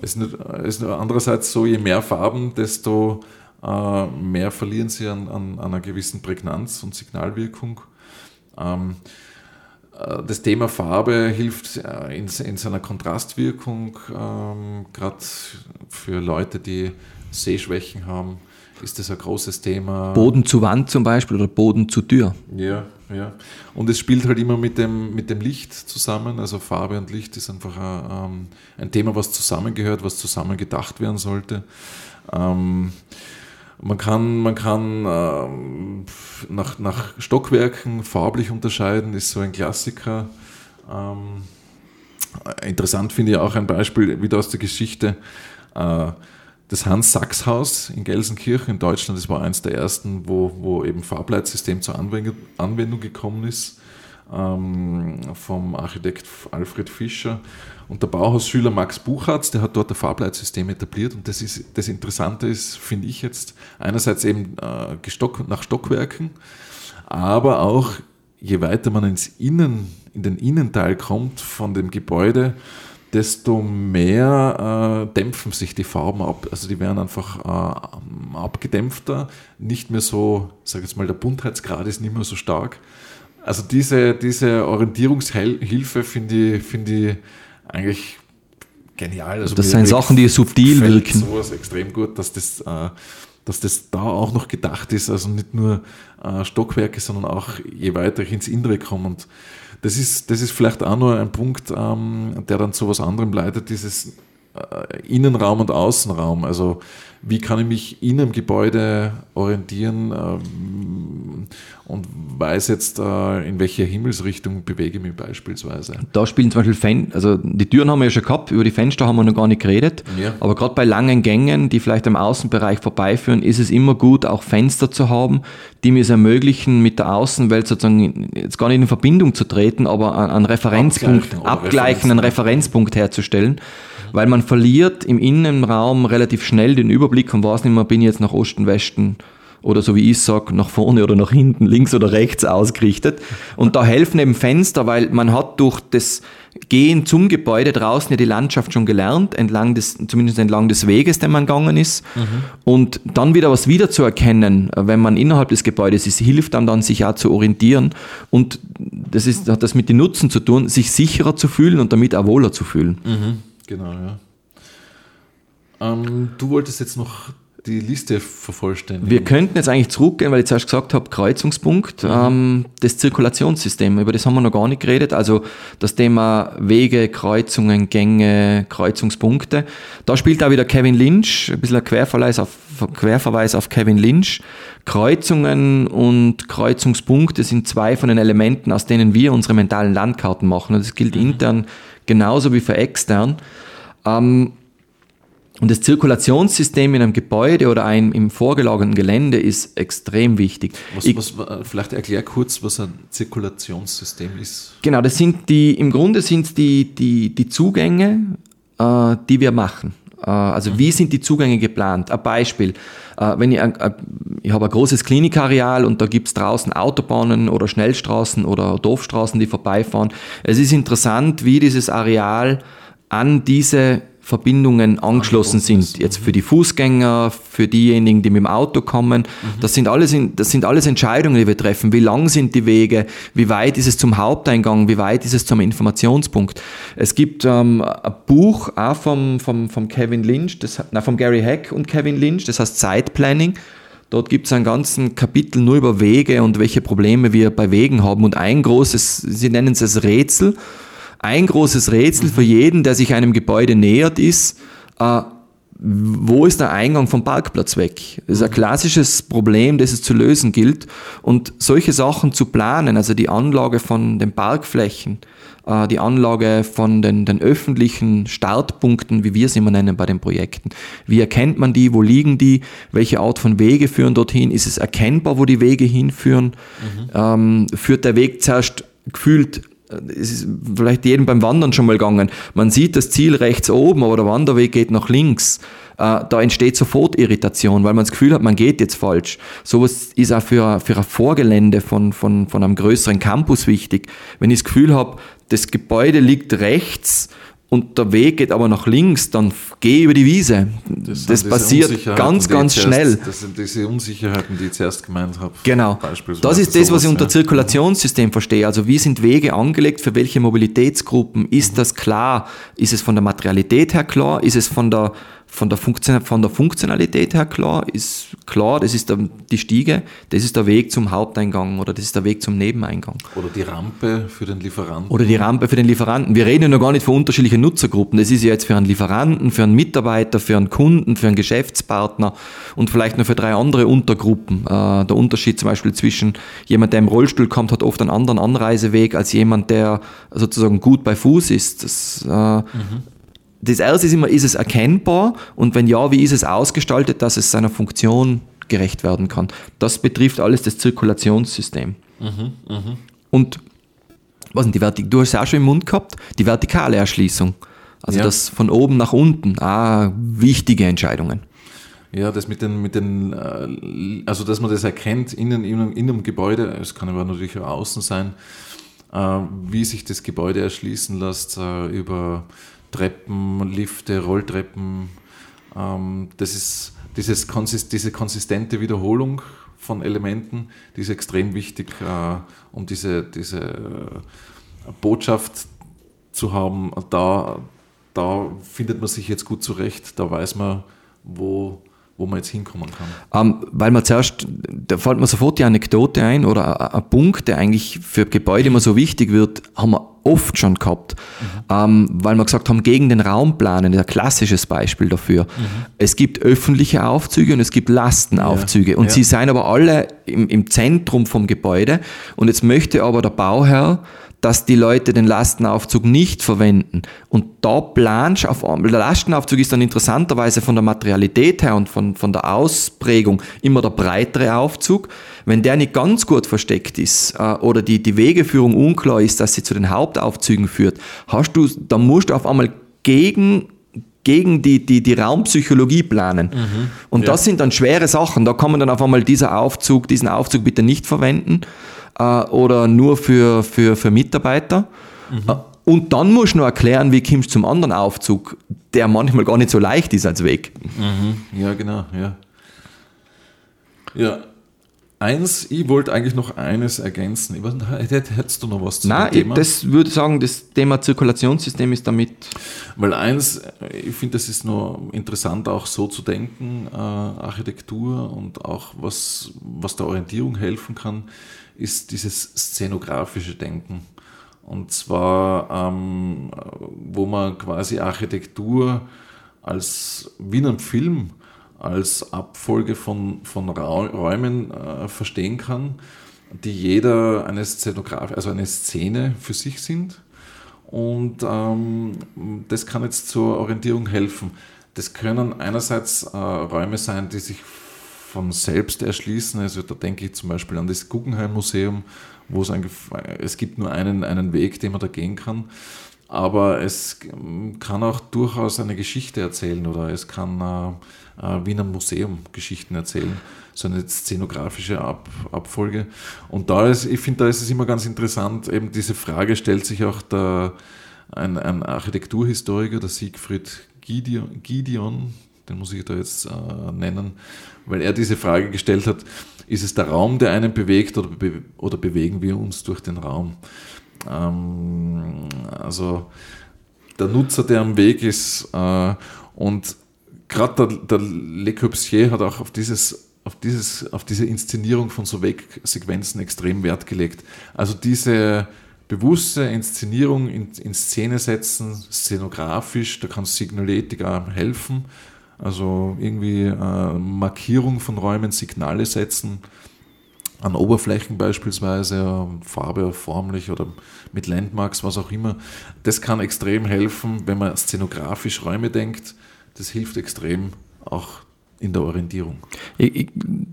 es ist andererseits so, je mehr Farben, desto äh, mehr verlieren sie an, an, einer gewissen Prägnanz und Signalwirkung. Ähm, äh, das Thema Farbe hilft äh, in, in seiner Kontrastwirkung, ähm, gerade für Leute, die Sehschwächen haben, ist das ein großes Thema. Boden zu Wand zum Beispiel oder Boden zu Tür. Ja, ja. Und es spielt halt immer mit dem, mit dem Licht zusammen. Also Farbe und Licht ist einfach ein, ähm, ein Thema, was zusammengehört, was zusammen gedacht werden sollte. Ähm, man kann, man kann ähm, nach, nach Stockwerken farblich unterscheiden, ist so ein Klassiker. Ähm, interessant finde ich auch ein Beispiel wieder aus der Geschichte. Äh, das Hans-Sachs-Haus in Gelsenkirchen in Deutschland, das war eines der ersten, wo, wo eben Farbleitsystem zur Anwendung, Anwendung gekommen ist. ähm, vom Architekt Alfred Fischer. Und der Bauhausschüler Max Buchardt, der hat dort ein Farbleitsystem etabliert. Und das, ist, das Interessante ist, finde ich jetzt, einerseits eben äh, gestock, nach Stockwerken, aber auch je weiter man ins Innen, in den Innenteil kommt von dem Gebäude, desto mehr äh, dämpfen sich die Farben ab. Also die werden einfach äh, abgedämpfter, nicht mehr so, sag jetzt mal, der Buntheitsgrad ist nicht mehr so stark. Also diese, diese Orientierungshilfe finde ich, find ich eigentlich genial. Also das sind Sachen, die subtil wirken. sowas extrem gut, dass das, äh, dass das da auch noch gedacht ist. Also nicht nur äh, Stockwerke, sondern auch je weiter ich ins Innere komme. Und das ist, das ist vielleicht auch nur ein Punkt, ähm, der dann zu was anderem leitet, dieses Innenraum und Außenraum. Also wie kann ich mich in einem Gebäude orientieren ähm, und weiß jetzt, äh, in welche Himmelsrichtung bewege ich mich beispielsweise. Da spielen zum Beispiel Fen also die Türen haben wir ja schon gehabt, über die Fenster haben wir noch gar nicht geredet, ja. aber gerade bei langen Gängen, die vielleicht am Außenbereich vorbeiführen, ist es immer gut, auch Fenster zu haben, die mir es ermöglichen, mit der Außenwelt sozusagen jetzt gar nicht in Verbindung zu treten, aber einen Referenzpunkt abgleichen, abgleichen einen Referenzpunkt herzustellen weil man verliert im Innenraum relativ schnell den Überblick und weiß nicht mehr, bin ich jetzt nach Osten, Westen oder so wie ich sage, nach vorne oder nach hinten, links oder rechts ausgerichtet. Und da helfen eben Fenster, weil man hat durch das Gehen zum Gebäude draußen ja die Landschaft schon gelernt, entlang des, zumindest entlang des Weges, den man gegangen ist. Mhm. Und dann wieder was wiederzuerkennen, wenn man innerhalb des Gebäudes ist, hilft einem dann, sich auch zu orientieren. Und das ist, hat das mit den Nutzen zu tun, sich sicherer zu fühlen und damit auch wohler zu fühlen. Mhm. Genau, ja. Ähm, du wolltest jetzt noch die Liste vervollständigen. Wir könnten jetzt eigentlich zurückgehen, weil ich zuerst gesagt habe, Kreuzungspunkt, mhm. ähm, das Zirkulationssystem, über das haben wir noch gar nicht geredet. Also das Thema Wege, Kreuzungen, Gänge, Kreuzungspunkte. Da spielt auch wieder Kevin Lynch, ein bisschen ein Querverweis auf, Querverweis auf Kevin Lynch. Kreuzungen und Kreuzungspunkte sind zwei von den Elementen, aus denen wir unsere mentalen Landkarten machen. Und das gilt mhm. intern genauso wie für extern. Ähm, und das Zirkulationssystem in einem Gebäude oder einem im vorgelagerten Gelände ist extrem wichtig. Was, ich, was, vielleicht erklär kurz, was ein Zirkulationssystem ist. Genau, das sind die, im Grunde sind die, die, die Zugänge, äh, die wir machen. Äh, also wie sind die Zugänge geplant? Ein Beispiel. Äh, wenn ich, ich habe ein großes Klinikareal und da gibt es draußen Autobahnen oder Schnellstraßen oder Dorfstraßen, die vorbeifahren. Es ist interessant, wie dieses Areal an diese Verbindungen angeschlossen sind. Jetzt für die Fußgänger, für diejenigen, die mit dem Auto kommen. Mhm. Das, sind alles, das sind alles Entscheidungen, die wir treffen. Wie lang sind die Wege? Wie weit ist es zum Haupteingang? Wie weit ist es zum Informationspunkt? Es gibt ähm, ein Buch auch vom, vom, vom Kevin Lynch, das, nein, vom Gary Heck und Kevin Lynch, das heißt Zeitplanning. Dort gibt es einen ganzen Kapitel nur über Wege und welche Probleme wir bei Wegen haben. Und ein großes, sie nennen es das Rätsel, ein großes Rätsel für jeden, der sich einem Gebäude nähert, ist, äh, wo ist der Eingang vom Parkplatz weg? Das ist ein klassisches Problem, das es zu lösen gilt. Und solche Sachen zu planen, also die Anlage von den Parkflächen, äh, die Anlage von den, den öffentlichen Startpunkten, wie wir es immer nennen bei den Projekten. Wie erkennt man die? Wo liegen die? Welche Art von Wege führen dorthin? Ist es erkennbar, wo die Wege hinführen? Mhm. Ähm, führt der Weg zuerst gefühlt es ist vielleicht jedem beim Wandern schon mal gegangen. Man sieht das Ziel rechts oben, aber der Wanderweg geht nach links. Äh, da entsteht sofort Irritation, weil man das Gefühl hat, man geht jetzt falsch. Sowas ist auch für, für ein Vorgelände von, von, von einem größeren Campus wichtig. Wenn ich das Gefühl habe, das Gebäude liegt rechts und der Weg geht aber nach links, dann geh über die Wiese. Das, das passiert ganz, ganz schnell. Das sind diese Unsicherheiten, die ich zuerst gemeint habe. Genau. Das ist das, was ich unter Zirkulationssystem verstehe. Also wie sind Wege angelegt, für welche Mobilitätsgruppen? Ist mhm. das klar? Ist es von der Materialität her klar? Ist es von der von der, Funktion, von der Funktionalität her klar, ist klar, das ist der, die Stiege, das ist der Weg zum Haupteingang oder das ist der Weg zum Nebeneingang. Oder die Rampe für den Lieferanten. Oder die Rampe für den Lieferanten. Wir reden ja noch gar nicht von unterschiedlichen Nutzergruppen. Das ist ja jetzt für einen Lieferanten, für einen Mitarbeiter, für einen Kunden, für einen Geschäftspartner und vielleicht noch für drei andere Untergruppen. Äh, der Unterschied zum Beispiel zwischen jemand, der im Rollstuhl kommt, hat oft einen anderen Anreiseweg als jemand, der sozusagen gut bei Fuß ist. Das, äh, mhm das erste ist immer, ist es erkennbar und wenn ja, wie ist es ausgestaltet, dass es seiner Funktion gerecht werden kann. Das betrifft alles das Zirkulationssystem. Mhm, mh. Und was die Vertik du hast es auch schon im Mund gehabt, die vertikale Erschließung. Also Ja. das von oben nach unten, ah, wichtige Entscheidungen. Ja, das mit den, mit den, äh, also dass man das erkennt innen, innen, in einem Gebäude, es kann aber natürlich auch außen sein, äh, wie sich das Gebäude erschließen lässt äh, über Treppen, Lifte, Rolltreppen. Ähm, das ist dieses, diese konsistente Wiederholung von Elementen, die ist extrem wichtig, äh, um diese, diese äh, Botschaft zu haben. Da, da findet man sich jetzt gut zurecht, da weiß man, wo, wo man jetzt hinkommen kann. Ähm, weil man zuerst, da fällt mir sofort die Anekdote ein oder ein- Punkt, der eigentlich für Gebäude immer so wichtig wird, haben wir oft schon gehabt, ähm, weil wir gesagt haben, gegen den Raum planen, ist ein klassisches Beispiel dafür. Es gibt öffentliche Aufzüge und es gibt Lastenaufzüge und Ja. sie sind aber alle im, im Zentrum vom Gebäude und jetzt möchte aber der Bauherr, dass die Leute den Lastenaufzug nicht verwenden. Und da planst du auf einmal, der Lastenaufzug ist dann interessanterweise von der Materialität her und von, von der Ausprägung immer der breitere Aufzug. Wenn der nicht ganz gut versteckt ist äh, oder die, die Wegeführung unklar ist, dass sie zu den Hauptaufzügen führt, hast du, dann musst du auf einmal gegen gegen die, die, die Raumpsychologie planen. Und Ja. das sind dann schwere Sachen. Da kann man dann auf einmal dieser Aufzug, diesen Aufzug bitte nicht verwenden äh, oder nur für, für, für Mitarbeiter. Äh, und dann musst du noch erklären, wie kommst du zum anderen Aufzug, der manchmal gar nicht so leicht ist als Weg. Ja, genau, ja. Ja, eins, ich wollte eigentlich noch eines ergänzen. Ich weiß nicht, hätt- hättest du noch was zu Nein, dem Thema? das würde sagen, das Thema Zirkulationssystem ist damit Weil eins, ich finde, das ist nur interessant, auch so zu denken, äh, Architektur und auch was, was der Orientierung helfen kann, ist dieses szenografische Denken. Und zwar, ähm, wo man quasi Architektur als wie in einem Film als Abfolge von, von Räumen äh, verstehen kann, die jeder eine Szenograf, also eine Szene für sich sind. Und ähm, das kann jetzt zur Orientierung helfen. Das können einerseits äh, Räume sein, die sich von selbst erschließen. Also da denke ich zum Beispiel an das Guggenheim Museum, wo es es gibt nur einen, einen Weg, den man da gehen kann. Aber es kann auch durchaus eine Geschichte erzählen oder es kann äh, äh, wie in einem Museum Geschichten erzählen. So eine szenografische Ab Abfolge. Und da ist, ich finde, da ist es immer ganz interessant, eben diese Frage stellt sich auch der, ein, ein Architekturhistoriker, der Siegfried Gideon, Gideon den muss ich da jetzt äh, nennen, weil er diese Frage gestellt hat, ist es der Raum, der einen bewegt oder, be oder bewegen wir uns durch den Raum? Ähm, also der Nutzer, der am Weg ist äh, und gerade der, der Le Corbusier hat auch auf dieses auf, dieses, auf diese Inszenierung von so Wegsequenzen extrem Wert gelegt. Also diese bewusste Inszenierung in, in Szene setzen, szenografisch, da kann Signaletik auch helfen. Also irgendwie äh, Markierung von Räumen, Signale setzen, an Oberflächen beispielsweise, Farbe formlich oder mit Landmarks, was auch immer. Das kann extrem helfen, wenn man szenografisch Räume denkt. Das hilft extrem auch in der Orientierung. Ich, ich,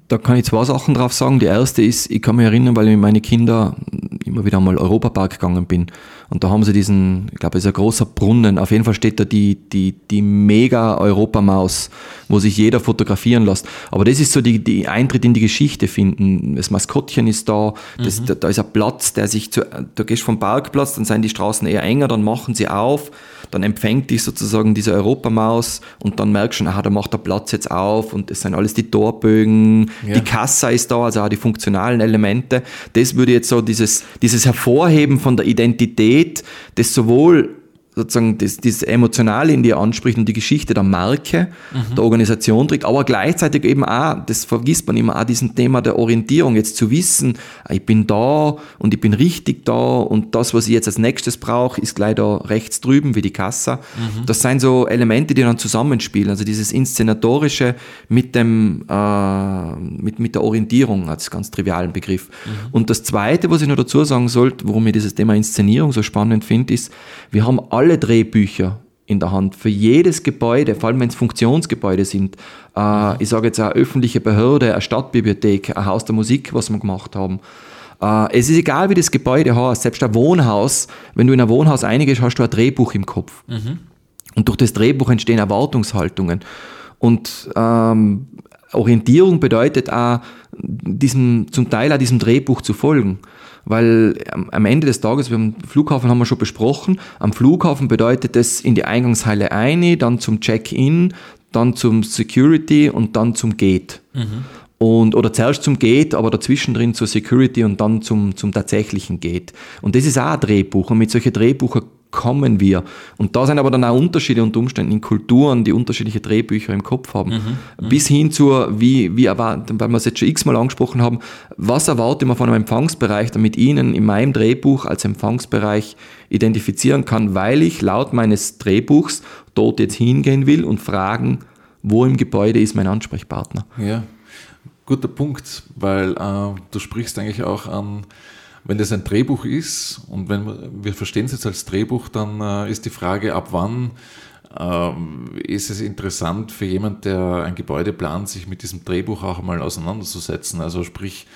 da kann ich zwei Sachen drauf sagen. Die erste ist, ich kann mich erinnern, weil ich mit meinen Kindern immer wieder einmal Europapark gegangen bin. Und da haben sie diesen, ich glaube, es ist ein großer Brunnen. Auf jeden Fall steht da die, die, die Mega-Europamaus, wo sich jeder fotografieren lässt. Aber das ist so die, die Eintritt in die Geschichte finden. Das Maskottchen ist da, das, da, da ist ein Platz, der sich, zu, da gehst du vom Parkplatz, dann sind die Straßen eher enger, dann machen sie auf, dann empfängt dich sozusagen diese Europamaus und dann merkst du schon, aha, da macht der Platz jetzt auf und es sind alles die Torbögen, Ja. die Kassa ist da, also auch die funktionalen Elemente. Das würde jetzt so dieses, dieses Hervorheben von der Identität, das sowohl sozusagen das, das Emotionale in dir anspricht und die Geschichte der Marke, der Organisation trägt, aber gleichzeitig eben auch, das vergisst man immer, auch diesen Thema der Orientierung, jetzt zu wissen, ah, ich bin da und ich bin richtig da und das, was ich jetzt als nächstes brauche, ist gleich da rechts drüben, wie die Kassa. Das sind so Elemente, die dann zusammenspielen, also dieses Inszenatorische mit dem, äh, mit, mit der Orientierung als ganz trivialen Begriff. Und das Zweite, was ich noch dazu sagen sollte, warum ich dieses Thema Inszenierung so spannend finde, ist, wir haben alle Drehbücher in der Hand für jedes Gebäude, vor allem wenn es Funktionsgebäude sind. Äh, ich sage jetzt eine öffentliche Behörde, eine Stadtbibliothek, ein Haus der Musik, was wir gemacht haben. Äh, es ist egal, wie das Gebäude heißt, selbst ein Wohnhaus, wenn du in ein Wohnhaus eingehst, hast du ein Drehbuch im Kopf. Mhm. Und durch das Drehbuch entstehen Erwartungshaltungen. Und ähm, Orientierung bedeutet auch, diesem, zum Teil auch diesem Drehbuch zu folgen. Weil am Ende des Tages, wir haben Flughafen haben wir schon besprochen, am Flughafen bedeutet es in die Eingangshalle eine, dann zum Check-in, dann zum Security und dann zum Gate. Mhm. Und, oder zuerst zum Gate, aber dazwischen drin zur Security und dann zum, zum tatsächlichen Gate. Und das ist auch ein Drehbuch. Und mit solchen Drehbüchern kommen wir. Und da sind aber dann auch Unterschiede unter Umständen in Kulturen, die unterschiedliche Drehbücher im Kopf haben. Mhm, mhm. Bis hin zu, wie, wie erwarten, weil wir es jetzt schon x-mal angesprochen haben, was erwarte man von einem Empfangsbereich, damit ich Ihnen in meinem Drehbuch als Empfangsbereich identifizieren kann, weil ich laut meines Drehbuchs dort jetzt hingehen will und fragen, wo im Gebäude ist mein Ansprechpartner. Ja, guter Punkt, weil äh, du sprichst eigentlich auch an wenn das ein Drehbuch ist und wenn wir verstehen es jetzt als Drehbuch, dann äh, ist die Frage, ab wann äh, ist es interessant für jemand, der ein Gebäude plant, sich mit diesem Drehbuch auch mal auseinanderzusetzen. Also sprich,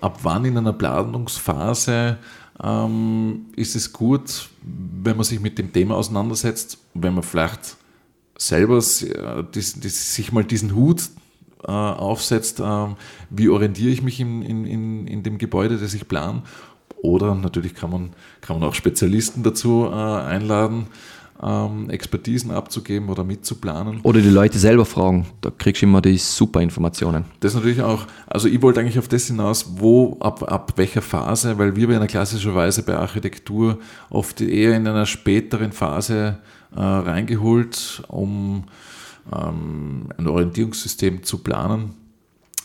ab wann in einer Planungsphase ähm, ist es gut, wenn man sich mit dem Thema auseinandersetzt, wenn man vielleicht selber äh, dies, dies, sich mal diesen Hut äh, aufsetzt, äh, wie orientiere ich mich in, in, in dem Gebäude, das ich plane oder natürlich kann man, kann man auch Spezialisten dazu äh, einladen, ähm, Expertisen abzugeben oder mitzuplanen. Oder die Leute selber fragen, da kriegst du immer die super Informationen. Das natürlich auch, also ich wollte eigentlich auf das hinaus, wo, ab, ab welcher Phase, weil wir werden klassischerweise bei Architektur oft eher in einer späteren Phase äh, reingeholt, um ähm, ein Orientierungssystem zu planen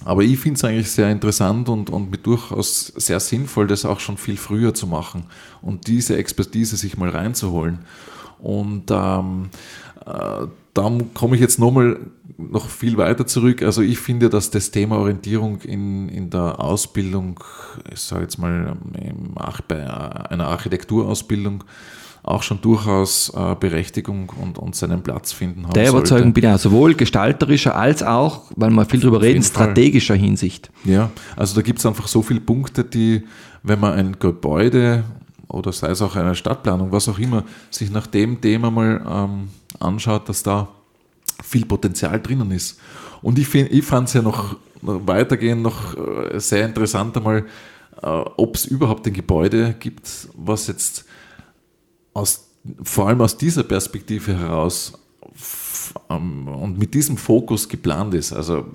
aber ich finde es eigentlich sehr interessant und, und mit durchaus sehr sinnvoll, das auch schon viel früher zu machen und diese Expertise sich mal reinzuholen. Und ähm, äh, da komme ich jetzt nochmal noch viel weiter zurück. Also ich finde, dass das Thema Orientierung in, in der Ausbildung, ich sage jetzt mal bei einer Architekturausbildung, auch schon durchaus äh, Berechtigung und, und seinen Platz finden haben Der Überzeugung bin ich auch, sowohl gestalterischer als auch, weil wir viel darüber reden, strategischer Fall. Hinsicht. Ja, also da gibt es einfach so viele Punkte, die, wenn man ein Gebäude oder sei es auch eine Stadtplanung, was auch immer, sich nach dem Thema mal ähm, anschaut, dass da viel Potenzial drinnen ist. Und ich, ich fand es ja noch, noch weitergehend noch äh, sehr interessant einmal, äh, ob es überhaupt ein Gebäude gibt, was jetzt aus, vor allem aus dieser Perspektive heraus ähm, und mit diesem Fokus geplant ist. Also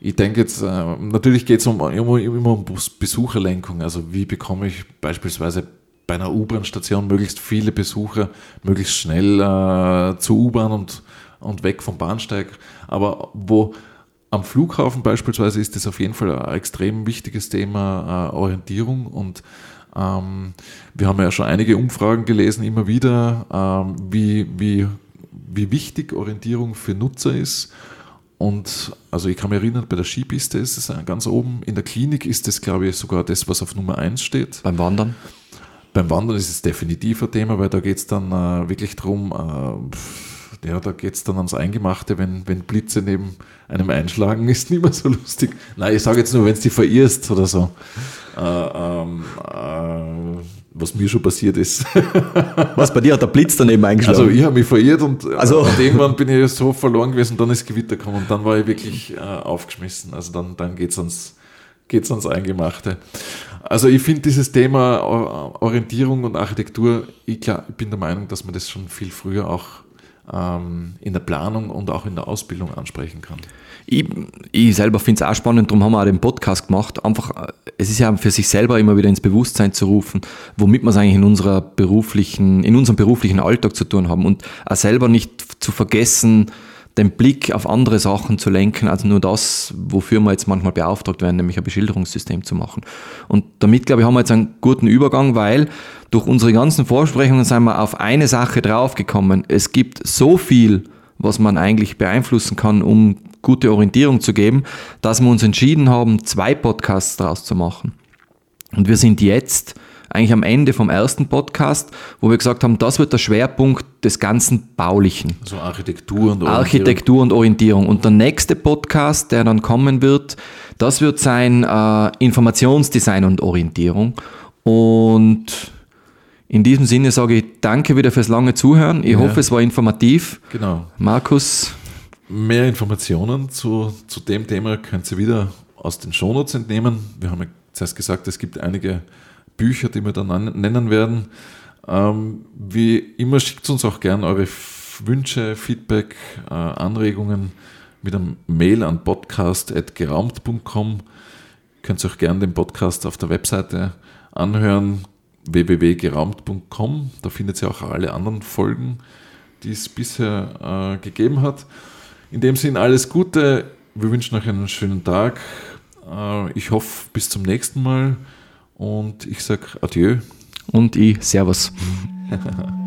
ich denke jetzt, äh, natürlich geht es um, immer, immer um Besucherlenkung. Also wie bekomme ich beispielsweise bei einer U-Bahn-Station möglichst viele Besucher möglichst schnell äh, zur U-Bahn und, und weg vom Bahnsteig. Aber wo am Flughafen beispielsweise ist das auf jeden Fall ein extrem wichtiges Thema äh, Orientierung und ähm, wir haben ja schon einige Umfragen gelesen, immer wieder, ähm, wie, wie, wie wichtig Orientierung für Nutzer ist. Und also ich kann mich erinnern, bei der Skipiste ist es ganz oben. In der Klinik ist es, glaube ich, sogar das, was auf Nummer 1 steht. Beim Wandern? Beim Wandern ist es definitiv ein Thema, weil da geht es dann äh, wirklich darum, äh, ja, da geht es dann ans Eingemachte, wenn, wenn Blitze neben einem einschlagen, ist nicht mehr so lustig. Nein, ich sage jetzt nur, wenn es dich verirrst oder so. Äh, ähm, äh, was mir schon passiert ist. Was bei dir hat der Blitz daneben eingeschlagen? Also ich habe mich verirrt und, äh, also. und irgendwann bin ich so verloren gewesen, dann ist Gewitter gekommen und dann war ich wirklich äh, aufgeschmissen. Also dann, dann geht es ans, geht's ans Eingemachte. Also ich finde dieses Thema Orientierung und Architektur, ich, klar, ich bin der Meinung, dass man das schon viel früher auch ähm, in der Planung und auch in der Ausbildung ansprechen kann. Ich, ich selber finde es auch spannend, darum haben wir auch den Podcast gemacht. Einfach, es ist ja für sich selber immer wieder ins Bewusstsein zu rufen, womit wir es eigentlich in unserer beruflichen, in unserem beruflichen Alltag zu tun haben und auch selber nicht zu vergessen, den Blick auf andere Sachen zu lenken, als nur das, wofür wir jetzt manchmal beauftragt werden, nämlich ein Beschilderungssystem zu machen. Und damit, glaube ich, haben wir jetzt einen guten Übergang, weil durch unsere ganzen Vorsprechungen sind wir auf eine Sache draufgekommen. Es gibt so viel, was man eigentlich beeinflussen kann, um gute Orientierung zu geben, dass wir uns entschieden haben, zwei Podcasts daraus zu machen. Und wir sind jetzt eigentlich am Ende vom ersten Podcast, wo wir gesagt haben, das wird der Schwerpunkt des ganzen Baulichen. Also Architektur und Orientierung. Architektur und Orientierung. Und der nächste Podcast, der dann kommen wird, Das wird sein äh, Informationsdesign und Orientierung. Und in diesem Sinne sage ich danke wieder fürs lange Zuhören. Ich ja. hoffe, es war informativ. Genau. Markus. Mehr Informationen zu, zu dem Thema könnt ihr wieder aus den Shownotes entnehmen. Wir haben ja zuerst gesagt, es gibt einige Bücher, die wir dann nennen werden. Ähm, wie immer schickt uns auch gerne eure Wünsche, Feedback, äh, Anregungen mit einem Mail an podcast.geraumt.com. Könnt ihr auch gerne den Podcast auf der Webseite anhören, www.geraumt.com. Da findet ihr auch alle anderen Folgen, die es bisher äh, gegeben hat. In dem Sinn alles Gute. Wir wünschen euch einen schönen Tag. Äh, ich hoffe, bis zum nächsten Mal und ich sage Adieu. Und ich Servus.